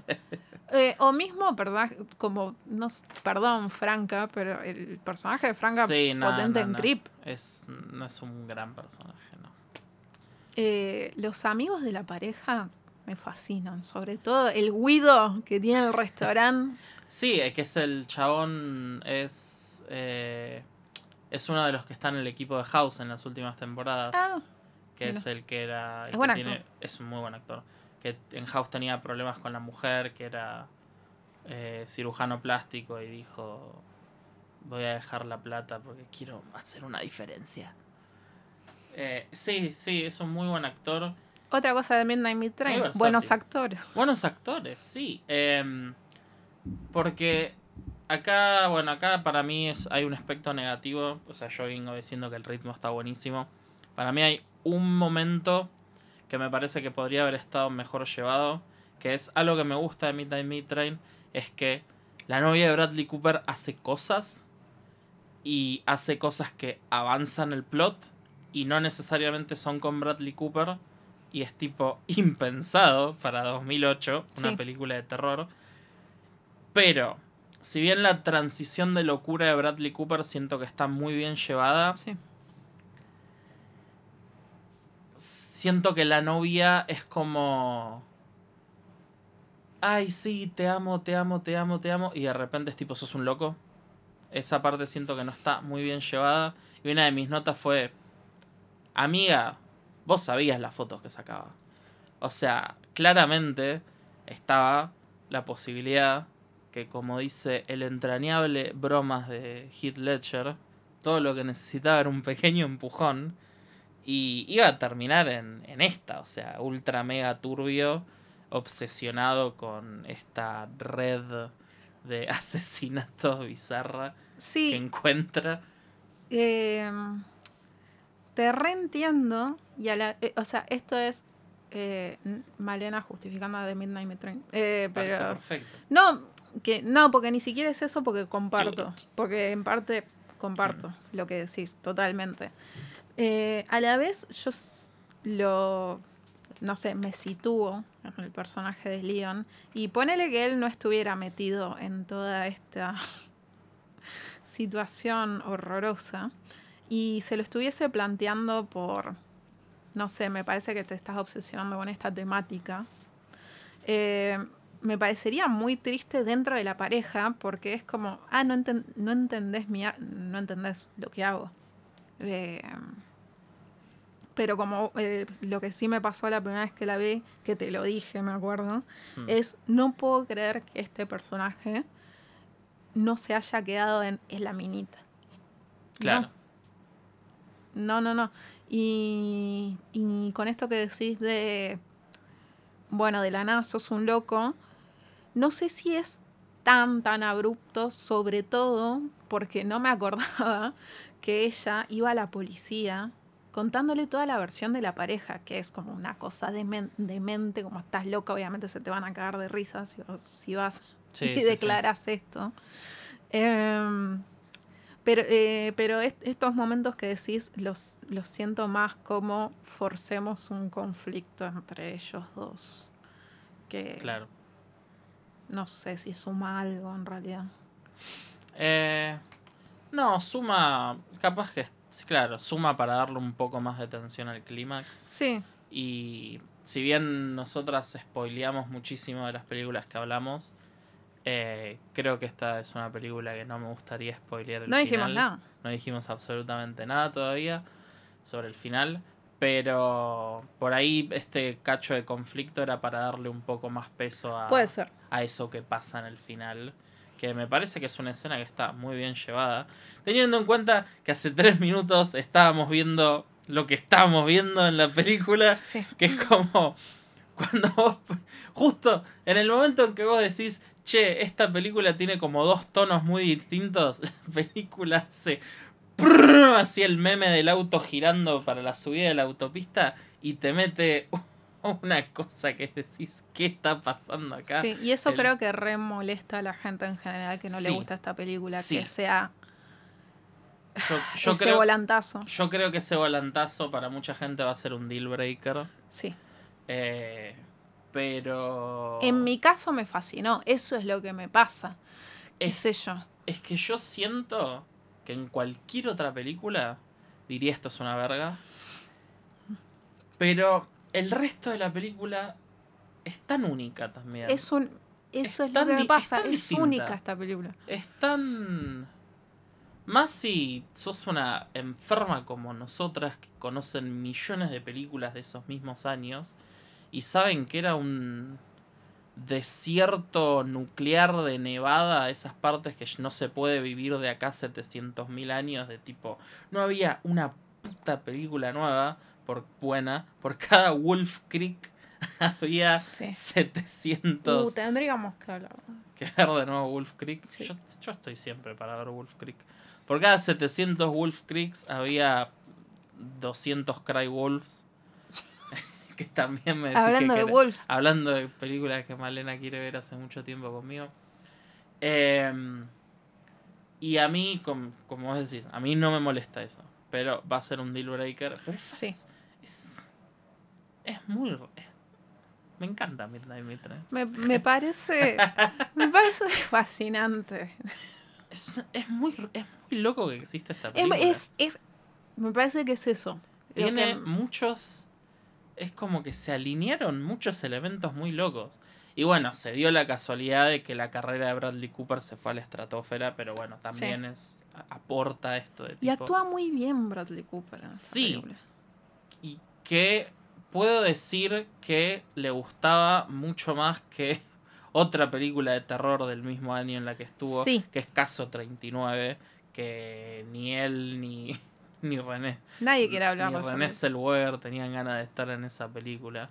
Speaker 2: Eh, o mismo, ¿verdad? Como, no, perdón, Franca, pero el personaje de Franca
Speaker 1: Sí, no,
Speaker 2: potente
Speaker 1: no,
Speaker 2: en. Creep.
Speaker 1: Es, no es un gran personaje, no.
Speaker 2: Eh, los amigos de la pareja me fascinan, sobre todo el Guido que tiene el restaurante.
Speaker 1: Sí, es que es el chabón. Es. eh, es uno de los que está en el equipo de House en las últimas temporadas.
Speaker 2: Ah,
Speaker 1: que
Speaker 2: mira.
Speaker 1: es el que era. el
Speaker 2: Es
Speaker 1: que
Speaker 2: buen
Speaker 1: tiene-
Speaker 2: actor.
Speaker 1: es un muy buen actor. Que en House tenía problemas con la mujer, que era eh, cirujano plástico y dijo: Voy a dejar la plata porque quiero hacer una diferencia. Eh, sí, sí, es un muy buen actor.
Speaker 2: otra cosa de Midnight Meat Train, buenos actores.
Speaker 1: Buenos actores, sí. Em, porque acá, bueno, acá para mí es, hay un aspecto negativo. O sea, yo vengo diciendo que el ritmo está buenísimo. Para mí hay un momento que me parece que podría haber estado mejor llevado. Que es algo que me gusta de Midnight Train. Es que la novia de Bradley Cooper hace cosas. Y hace cosas que avanzan el plot. Y no necesariamente son con Bradley Cooper y es tipo impensado para 2008, una
Speaker 2: Sí.
Speaker 1: película de terror. Pero, si bien la transición de locura de Bradley Cooper siento que está muy bien llevada,
Speaker 2: Sí.
Speaker 1: Siento que la novia es como... Ay, sí, te amo, te amo, te amo, te amo. Y de repente es tipo, sos un loco. Esa parte siento que no está muy bien llevada. Y una de mis notas fue, amiga, vos sabías las fotos que sacaba. O sea, claramente estaba la posibilidad que, como dice el entrañable bromas de Heath Ledger, todo lo que necesitaba era un pequeño empujón. Y iba a terminar en, en esta, o sea, ultra mega turbio, obsesionado con esta red de asesinatos bizarra que encuentra.
Speaker 2: eh, te reentiendo. Y a la, eh, o sea, esto es eh, Malena justificando a The Midnight Train. Eh, pero
Speaker 1: perfecto.
Speaker 2: No, que no, porque ni siquiera es eso, porque comparto. Porque en parte comparto lo que decís, totalmente. Eh, a la vez, yo lo. No sé, me sitúo en el personaje de Leon. Y ponele que él no estuviera metido en toda esta situación horrorosa. Y se lo estuviese planteando por. No sé, me parece que te estás obsesionando con esta temática. Eh, me parecería muy triste dentro de la pareja porque es como, ah, no, enten- no entendés mi no entendés lo que hago. Eh, pero como eh, lo que sí me pasó la primera vez que la vi, que te lo dije, me acuerdo,
Speaker 1: Mm.
Speaker 2: es no puedo creer que este personaje no se haya quedado en, es la minita. No.
Speaker 1: Claro.
Speaker 2: No, no, no. Y, y con esto que decís de, bueno, de la nada sos un loco, no sé si es tan, tan abrupto, sobre todo porque no me acordaba que ella iba a la policía contándole toda la versión de la pareja, que es como una cosa de demente, como estás loca, obviamente se te van a cagar de risa si, si vas
Speaker 1: Sí,
Speaker 2: y
Speaker 1: sí, sí.
Speaker 2: declaras esto. Em, pero eh, pero est- estos momentos que decís los, los siento más como forcemos un conflicto entre ellos dos. Que
Speaker 1: Claro.
Speaker 2: no sé si suma algo en realidad.
Speaker 1: Eh, no, suma. Capaz que. Sí, claro, suma para darle un poco más de tensión al clímax.
Speaker 2: Sí,
Speaker 1: Y si bien nosotras spoileamos muchísimo de las películas que hablamos, eh, creo que esta es una película que no me gustaría spoilear el
Speaker 2: no dijimos
Speaker 1: final.
Speaker 2: nada.
Speaker 1: No dijimos absolutamente nada todavía sobre el final. Pero por ahí este cacho de conflicto era para darle un poco más peso a,
Speaker 2: Puede ser.
Speaker 1: a eso que pasa en el final. Que me parece que es una escena que está muy bien llevada. Teniendo en cuenta que hace tres minutos estábamos viendo lo que estábamos viendo en la película.
Speaker 2: Sí.
Speaker 1: Que es como cuando vos, justo en el momento en que vos decís, che, esta película tiene como dos tonos muy distintos, la película hace así el meme del auto girando para la subida de la autopista y te mete una cosa que decís, ¿qué está pasando acá?
Speaker 2: Sí, y eso
Speaker 1: el-
Speaker 2: creo que re molesta a la gente en general que no le gusta esta película,
Speaker 1: Sí.
Speaker 2: que sea
Speaker 1: Yo, yo
Speaker 2: ese
Speaker 1: creo,
Speaker 2: volantazo.
Speaker 1: yo creo que ese volantazo para mucha gente va a ser un deal breaker.
Speaker 2: Sí.
Speaker 1: eh, pero...
Speaker 2: En mi caso me fascinó, eso es lo que me pasa. ¿Qué
Speaker 1: Es-
Speaker 2: sé yo?
Speaker 1: Es que yo siento que en cualquier otra película diría esto es una verga. Pero el resto de la película es tan única también.
Speaker 2: Es un, eso
Speaker 1: Es
Speaker 2: es,
Speaker 1: tan
Speaker 2: lo que me
Speaker 1: es
Speaker 2: pasa, única esta película.
Speaker 1: Es tan... Más si sos una enferma como nosotras que conocen millones de películas de esos mismos años y saben que era un desierto nuclear de Nevada, esas partes que no se puede vivir de acá 700.000 años, de tipo, no había una puta película nueva, por buena, por cada Wolf Creek había
Speaker 2: Sí.
Speaker 1: 700
Speaker 2: Uh, tendríamos que hablar.
Speaker 1: que ver de nuevo Wolf Creek.
Speaker 2: Sí.
Speaker 1: Yo, yo estoy siempre para ver Wolf Creek. Por cada 700 Wolf Creeks había 200 Cry Wolves. que también me decís
Speaker 2: Hablando
Speaker 1: que
Speaker 2: de Wolves,
Speaker 1: Hablando de películas que Malena quiere ver hace mucho tiempo conmigo. Em, y a mí, com- como vos decís, a mí no me molesta eso. Pero va a ser un deal breaker.
Speaker 2: Sí.
Speaker 1: Es, es muy... es- me encanta Midnight Mitre.
Speaker 2: me, me parece, me parece fascinante.
Speaker 1: Es, es muy, es muy loco que existe esta
Speaker 2: Es,
Speaker 1: película.
Speaker 2: es- es- me parece que es eso.
Speaker 1: Tiene
Speaker 2: que-
Speaker 1: muchos. Es como que se alinearon muchos elementos muy locos. Y bueno, se dio la casualidad de que la carrera de Bradley Cooper se fue a la estratosfera, pero bueno, también es aporta esto de
Speaker 2: y actúa muy bien Bradley Cooper en
Speaker 1: Sí.
Speaker 2: película.
Speaker 1: Y que puedo decir que le gustaba mucho más que otra película de terror del mismo año en la que estuvo,
Speaker 2: Sí.
Speaker 1: que es Caso 39, que ni él ni, ni René
Speaker 2: Nadie quiere hablar
Speaker 1: Ni. René Zellweger tenían ganas de estar en esa película.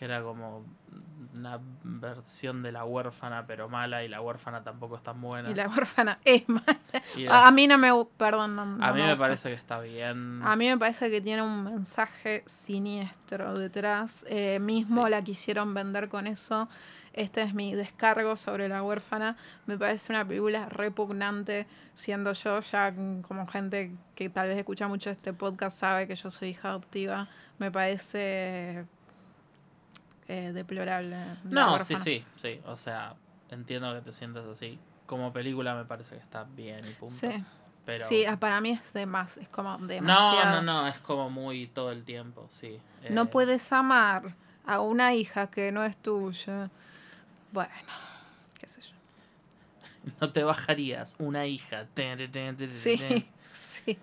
Speaker 1: Que era como una versión de la huérfana, pero mala, y la huérfana tampoco es tan buena.
Speaker 2: Y la huérfana es mala. A,
Speaker 1: la-
Speaker 2: a mí no me... Perdón, no, no
Speaker 1: a mí me parece que está bien.
Speaker 2: A mí me parece que tiene un mensaje siniestro detrás. Eh, mismo
Speaker 1: sí.
Speaker 2: la quisieron vender con eso. Este es mi descargo sobre la huérfana. Me parece una película repugnante, siendo yo ya como gente que tal vez escucha mucho este podcast sabe que yo soy hija adoptiva. Me parece eh, deplorable.
Speaker 1: no, sí, sí, sí. O sea, entiendo que te sientas así. Como película me parece que está bien y punto.
Speaker 2: Sí,
Speaker 1: Pero...
Speaker 2: sí, ah, para mí es de más, es como
Speaker 1: no,
Speaker 2: demasiado.
Speaker 1: no, no, es como muy todo el tiempo, sí.
Speaker 2: No
Speaker 1: Eh,
Speaker 2: puedes amar a una hija que no es tuya. Bueno, qué sé yo.
Speaker 1: No te bajarías una hija.
Speaker 2: Sí, sí.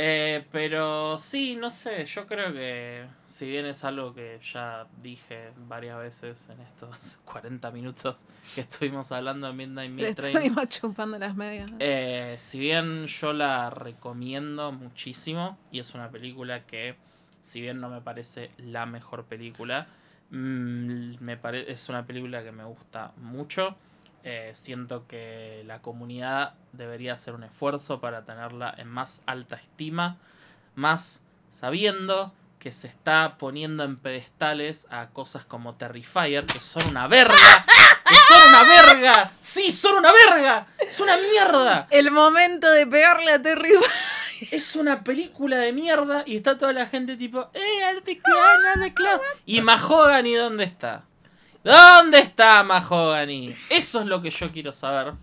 Speaker 1: Eh, pero sí, no sé, yo creo que si bien es algo que ya dije varias veces en estos 40 minutos que estuvimos hablando de Midnight
Speaker 2: Le
Speaker 1: Meat Train,
Speaker 2: estuvimos chupando las medias.
Speaker 1: eh, si bien yo la recomiendo muchísimo y es una película que si bien no me parece la mejor película, Mm, me pare- es una película que me gusta mucho. Eh, siento que la comunidad debería hacer un esfuerzo para tenerla en más alta estima, más sabiendo que se está poniendo en pedestales a cosas como Terrifier, que son una verga. ¡Que son una verga! ¡Sí, son una verga! ¡Es una mierda!
Speaker 2: El momento de pegarle a Terry.
Speaker 1: Es una película de mierda y está toda la gente tipo, ¡eh, arte clown, arte clown! ¿Y Mahogany dónde está? ¿Dónde está Mahogany? Eso es lo que yo quiero saber.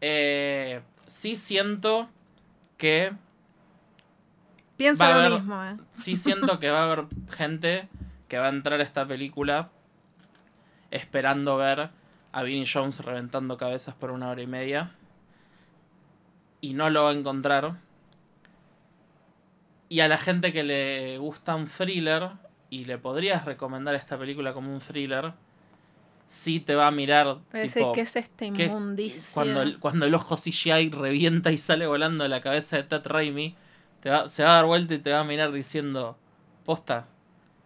Speaker 1: Eh, sí siento que.
Speaker 2: Pienso lo
Speaker 1: haber-
Speaker 2: mismo, ¿eh?
Speaker 1: Sí siento que va a haber gente que va a entrar a esta película esperando ver a Vinnie Jones reventando cabezas por una hora y media. Y no lo va a encontrar. Y a la gente que le gusta un thriller y le podrías recomendar esta película como un thriller, sí te va a mirar. Tipo,
Speaker 2: ¿qué es esta
Speaker 1: ¿qué-
Speaker 2: inmundicia?
Speaker 1: cuando, el, cuando el ojo CGI revienta y sale volando de la cabeza de Ted Raimi, te va- se va a dar vuelta y te va a mirar diciendo, posta,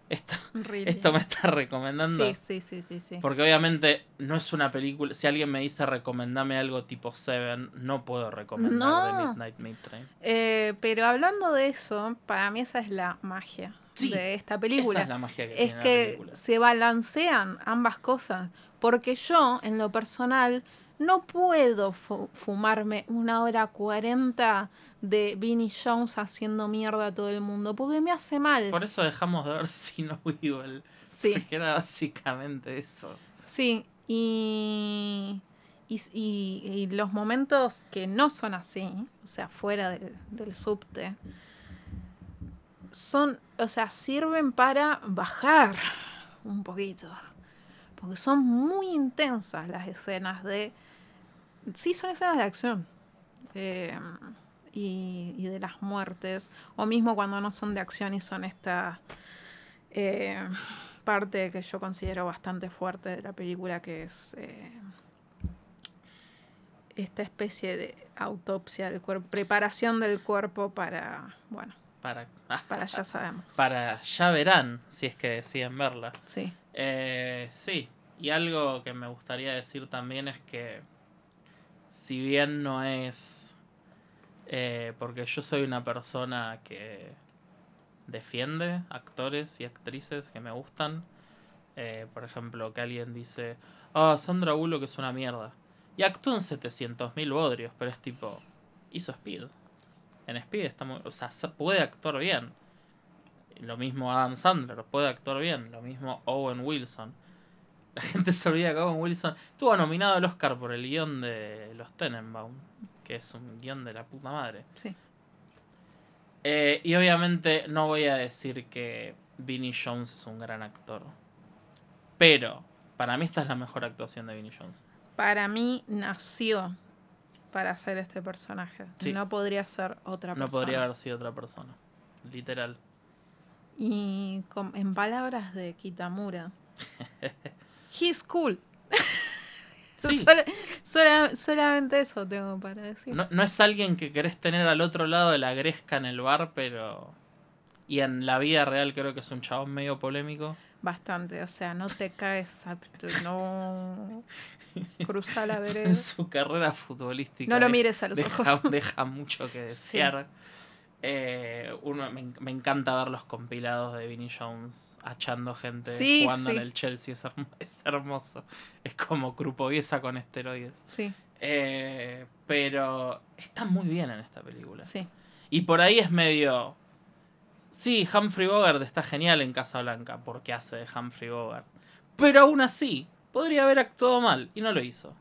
Speaker 1: esto,
Speaker 2: Really.
Speaker 1: esto me está recomendando.
Speaker 2: Sí, sí, sí, sí, sí.
Speaker 1: Porque obviamente no es una película. Si alguien me dice recomendame algo tipo Seven, no puedo recomendar
Speaker 2: No.
Speaker 1: The Midnight Meat Train.
Speaker 2: Eh, pero hablando de eso, para mí esa es la magia
Speaker 1: Sí,
Speaker 2: de esta
Speaker 1: Esa
Speaker 2: película.
Speaker 1: es la magia que
Speaker 2: es
Speaker 1: tiene la
Speaker 2: que
Speaker 1: película.
Speaker 2: se balancean ambas cosas. Porque yo, en lo personal, no puedo fu- fumarme una hora cuarenta de Vinnie Jones haciendo mierda a todo el mundo. Porque me hace mal.
Speaker 1: Por eso dejamos de ver Sino Evil.
Speaker 2: Sí,
Speaker 1: Porque era básicamente eso.
Speaker 2: sí. Y, y, y- y los momentos que no son así, o sea, fuera del, del subte, son, o sea, sirven para bajar un poquito. Porque son muy intensas las escenas de... Sí, son escenas de acción. eh, y, de las muertes. O mismo cuando no son de acción y son esta eh, parte que yo considero bastante fuerte de la película, que es eh, esta especie de autopsia del cuerpo, preparación del cuerpo para, bueno,
Speaker 1: Para, ah,
Speaker 2: para ya sabemos.
Speaker 1: para ya verán, si es que deciden verla.
Speaker 2: Sí.
Speaker 1: Eh, sí, y algo que me gustaría decir también es que si bien no es... eh, porque yo soy una persona que defiende actores y actrices que me gustan. eh, por ejemplo, que alguien dice, ah, Sandra Bullock es una mierda. Y actúa en 700.000 bodrios, pero es tipo, hizo Speed. En Speed está muy, o sea, puede actuar bien. Lo mismo Adam Sandler, puede actuar bien. Lo mismo Owen Wilson. La gente se olvida que Owen Wilson estuvo nominado al Oscar por el guion de Los Tenenbaum, que es un guion de la puta madre.
Speaker 2: Sí.
Speaker 1: Eh, y obviamente no voy a decir que Vinnie Jones es un gran actor. Pero para mí esta es la mejor actuación de Vinnie Jones.
Speaker 2: Para mí nació para hacer este personaje.
Speaker 1: Sí.
Speaker 2: No podría ser otra persona.
Speaker 1: No podría haber sido otra persona. Literal.
Speaker 2: Y en palabras de Kitamura, he's cool.
Speaker 1: Sí.
Speaker 2: Sola- sola- solamente eso tengo para decir.
Speaker 1: No, no es alguien que querés tener al otro lado de la gresca en el bar, pero... Y en la vida real creo que es un chabón medio polémico.
Speaker 2: Bastante, o sea, no te caes, no cruza la
Speaker 1: En
Speaker 2: vereda.
Speaker 1: su carrera futbolística.
Speaker 2: No lo mires a los
Speaker 1: deja,
Speaker 2: ojos.
Speaker 1: deja mucho que
Speaker 2: Sí.
Speaker 1: desear. Eh, uno, me, en- me encanta ver los compilados de Vinnie Jones achando gente
Speaker 2: Sí,
Speaker 1: jugando
Speaker 2: sí.
Speaker 1: en el Chelsea. Es, hermo- es hermoso. Es como Krupoviesa con esteroides.
Speaker 2: Sí,
Speaker 1: Eh, pero está muy bien en esta película.
Speaker 2: sí.
Speaker 1: Y por ahí es medio. Sí, Humphrey Bogart está genial en Casablanca porque hace de Humphrey Bogart. Pero aún así, podría haber actuado mal y no lo hizo.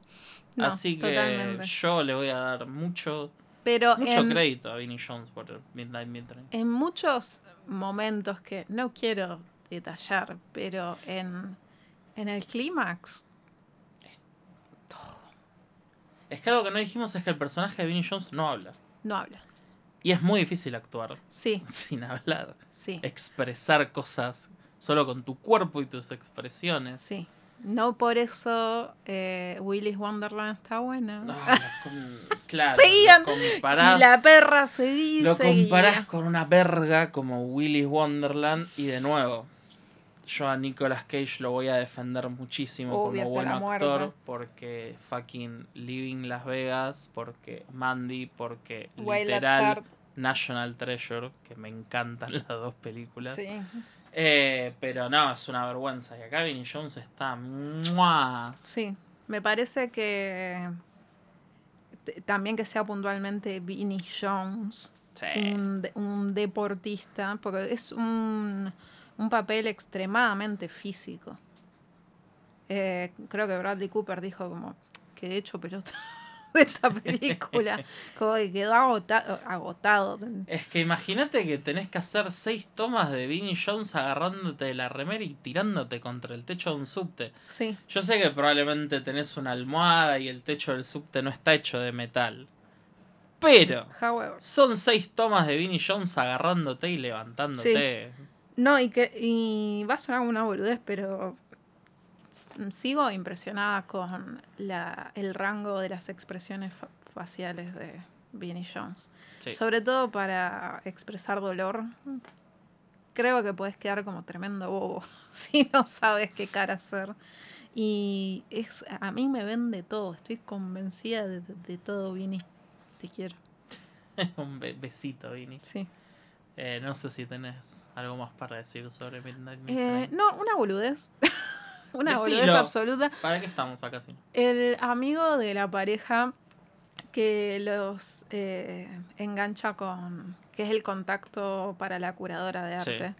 Speaker 2: No,
Speaker 1: así que
Speaker 2: totalmente.
Speaker 1: yo le voy a dar mucho,
Speaker 2: Pero
Speaker 1: mucho
Speaker 2: en,
Speaker 1: crédito a Vinnie Jones por Midnight Midtrain.
Speaker 2: en muchos momentos que no quiero detallar, pero en, en el clímax,
Speaker 1: Es que algo que no dijimos es que el personaje de Vinnie Jones no habla.
Speaker 2: no habla.
Speaker 1: Y es muy difícil actuar
Speaker 2: Sí,
Speaker 1: sin hablar.
Speaker 2: sí,
Speaker 1: Expresar cosas solo con tu cuerpo y tus expresiones.
Speaker 2: sí. No por eso eh, Willy's Wonderland está buena.
Speaker 1: Ah, com- claro,
Speaker 2: Seguían.
Speaker 1: lo comparás,
Speaker 2: y la perra seguía.
Speaker 1: lo
Speaker 2: seguía.
Speaker 1: comparás con una verga como Willy's Wonderland y de nuevo, yo a Nicolas Cage lo voy a defender muchísimo
Speaker 2: Obvio,
Speaker 1: como buen actor
Speaker 2: muerte.
Speaker 1: porque fucking Living Las Vegas, porque Mandy, porque
Speaker 2: Wild
Speaker 1: literal. National Treasure, que me encantan las dos películas.
Speaker 2: Sí.
Speaker 1: Eh, pero no, es una vergüenza. Y acá Vinnie Jones está. ¡mua!
Speaker 2: Sí, me parece que también que sea puntualmente Vinnie Jones,
Speaker 1: Sí.
Speaker 2: un, de- un deportista, porque es un, un papel extremadamente físico. Eh, creo que Bradley Cooper dijo como que de hecho pelota de esta película, como que quedó agota- agotado.
Speaker 1: Es que imagínate que tenés que hacer seis tomas de Vinnie Jones agarrándote de la remera y tirándote contra el techo de un subte.
Speaker 2: Sí,
Speaker 1: Yo sé que probablemente tenés una almohada y el techo del subte no está hecho de metal. Pero
Speaker 2: however.
Speaker 1: son seis tomas de Vinnie Jones agarrándote y levantándote.
Speaker 2: No, y que y va a sonar una boludez, pero sigo impresionada con la, el rango de las expresiones fa- faciales de Vinnie Jones.
Speaker 1: Sí.
Speaker 2: Sobre todo para expresar dolor. Creo que puedes quedar como tremendo bobo si no sabes qué cara hacer. Y es, a mí me vende todo, estoy convencida de, de- todo, Vinnie. Te quiero.
Speaker 1: Un be- besito, Vinnie.
Speaker 2: Sí.
Speaker 1: Eh, no sé si tenés algo más para decir sobre Midnight
Speaker 2: Eh,
Speaker 1: Midnight.
Speaker 2: no, una boludez. una boludez absoluta.
Speaker 1: ¿Para qué estamos acá? Sí?
Speaker 2: El amigo de la pareja que los eh, engancha con. que es el contacto para la curadora de arte.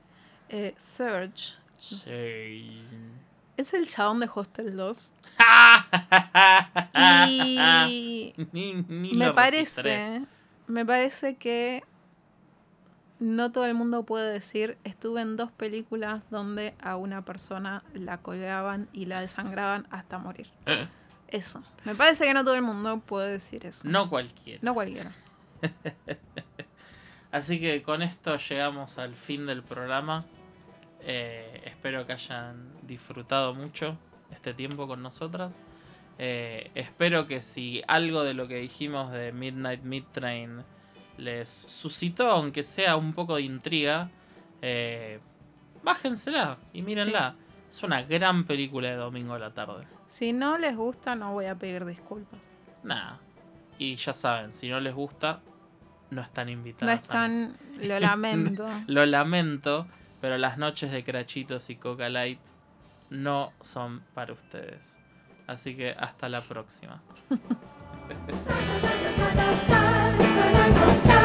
Speaker 2: eh, Serge.
Speaker 1: Sí.
Speaker 2: Es el chabón de Hostel 2. Y
Speaker 1: Ni- ni
Speaker 2: me
Speaker 1: registré.
Speaker 2: parece. Me parece que no todo el mundo puede decir. Estuve en dos películas donde a una persona la colgaban y la desangraban hasta morir. Eso. Me parece que no todo el mundo puede decir eso.
Speaker 1: No cualquiera.
Speaker 2: No cualquiera.
Speaker 1: Así que con esto llegamos al fin del programa. Eh, espero que hayan disfrutado mucho este tiempo con nosotras. Eh, espero que si algo de lo que dijimos de Midnight Midtrain les suscitó, aunque sea un poco de intriga, eh, bájensela y mírenla. Es una gran película de domingo a la tarde.
Speaker 2: Si no les gusta, no voy a pedir disculpas.
Speaker 1: Nada. Y ya saben, si no les gusta, no están
Speaker 2: No
Speaker 1: invitadas. a ni-
Speaker 2: están. Lo lamento.
Speaker 1: Lo lamento, pero las noches de crachitos y coca light no son para ustedes. Así que hasta la próxima.
Speaker 3: no, no, no.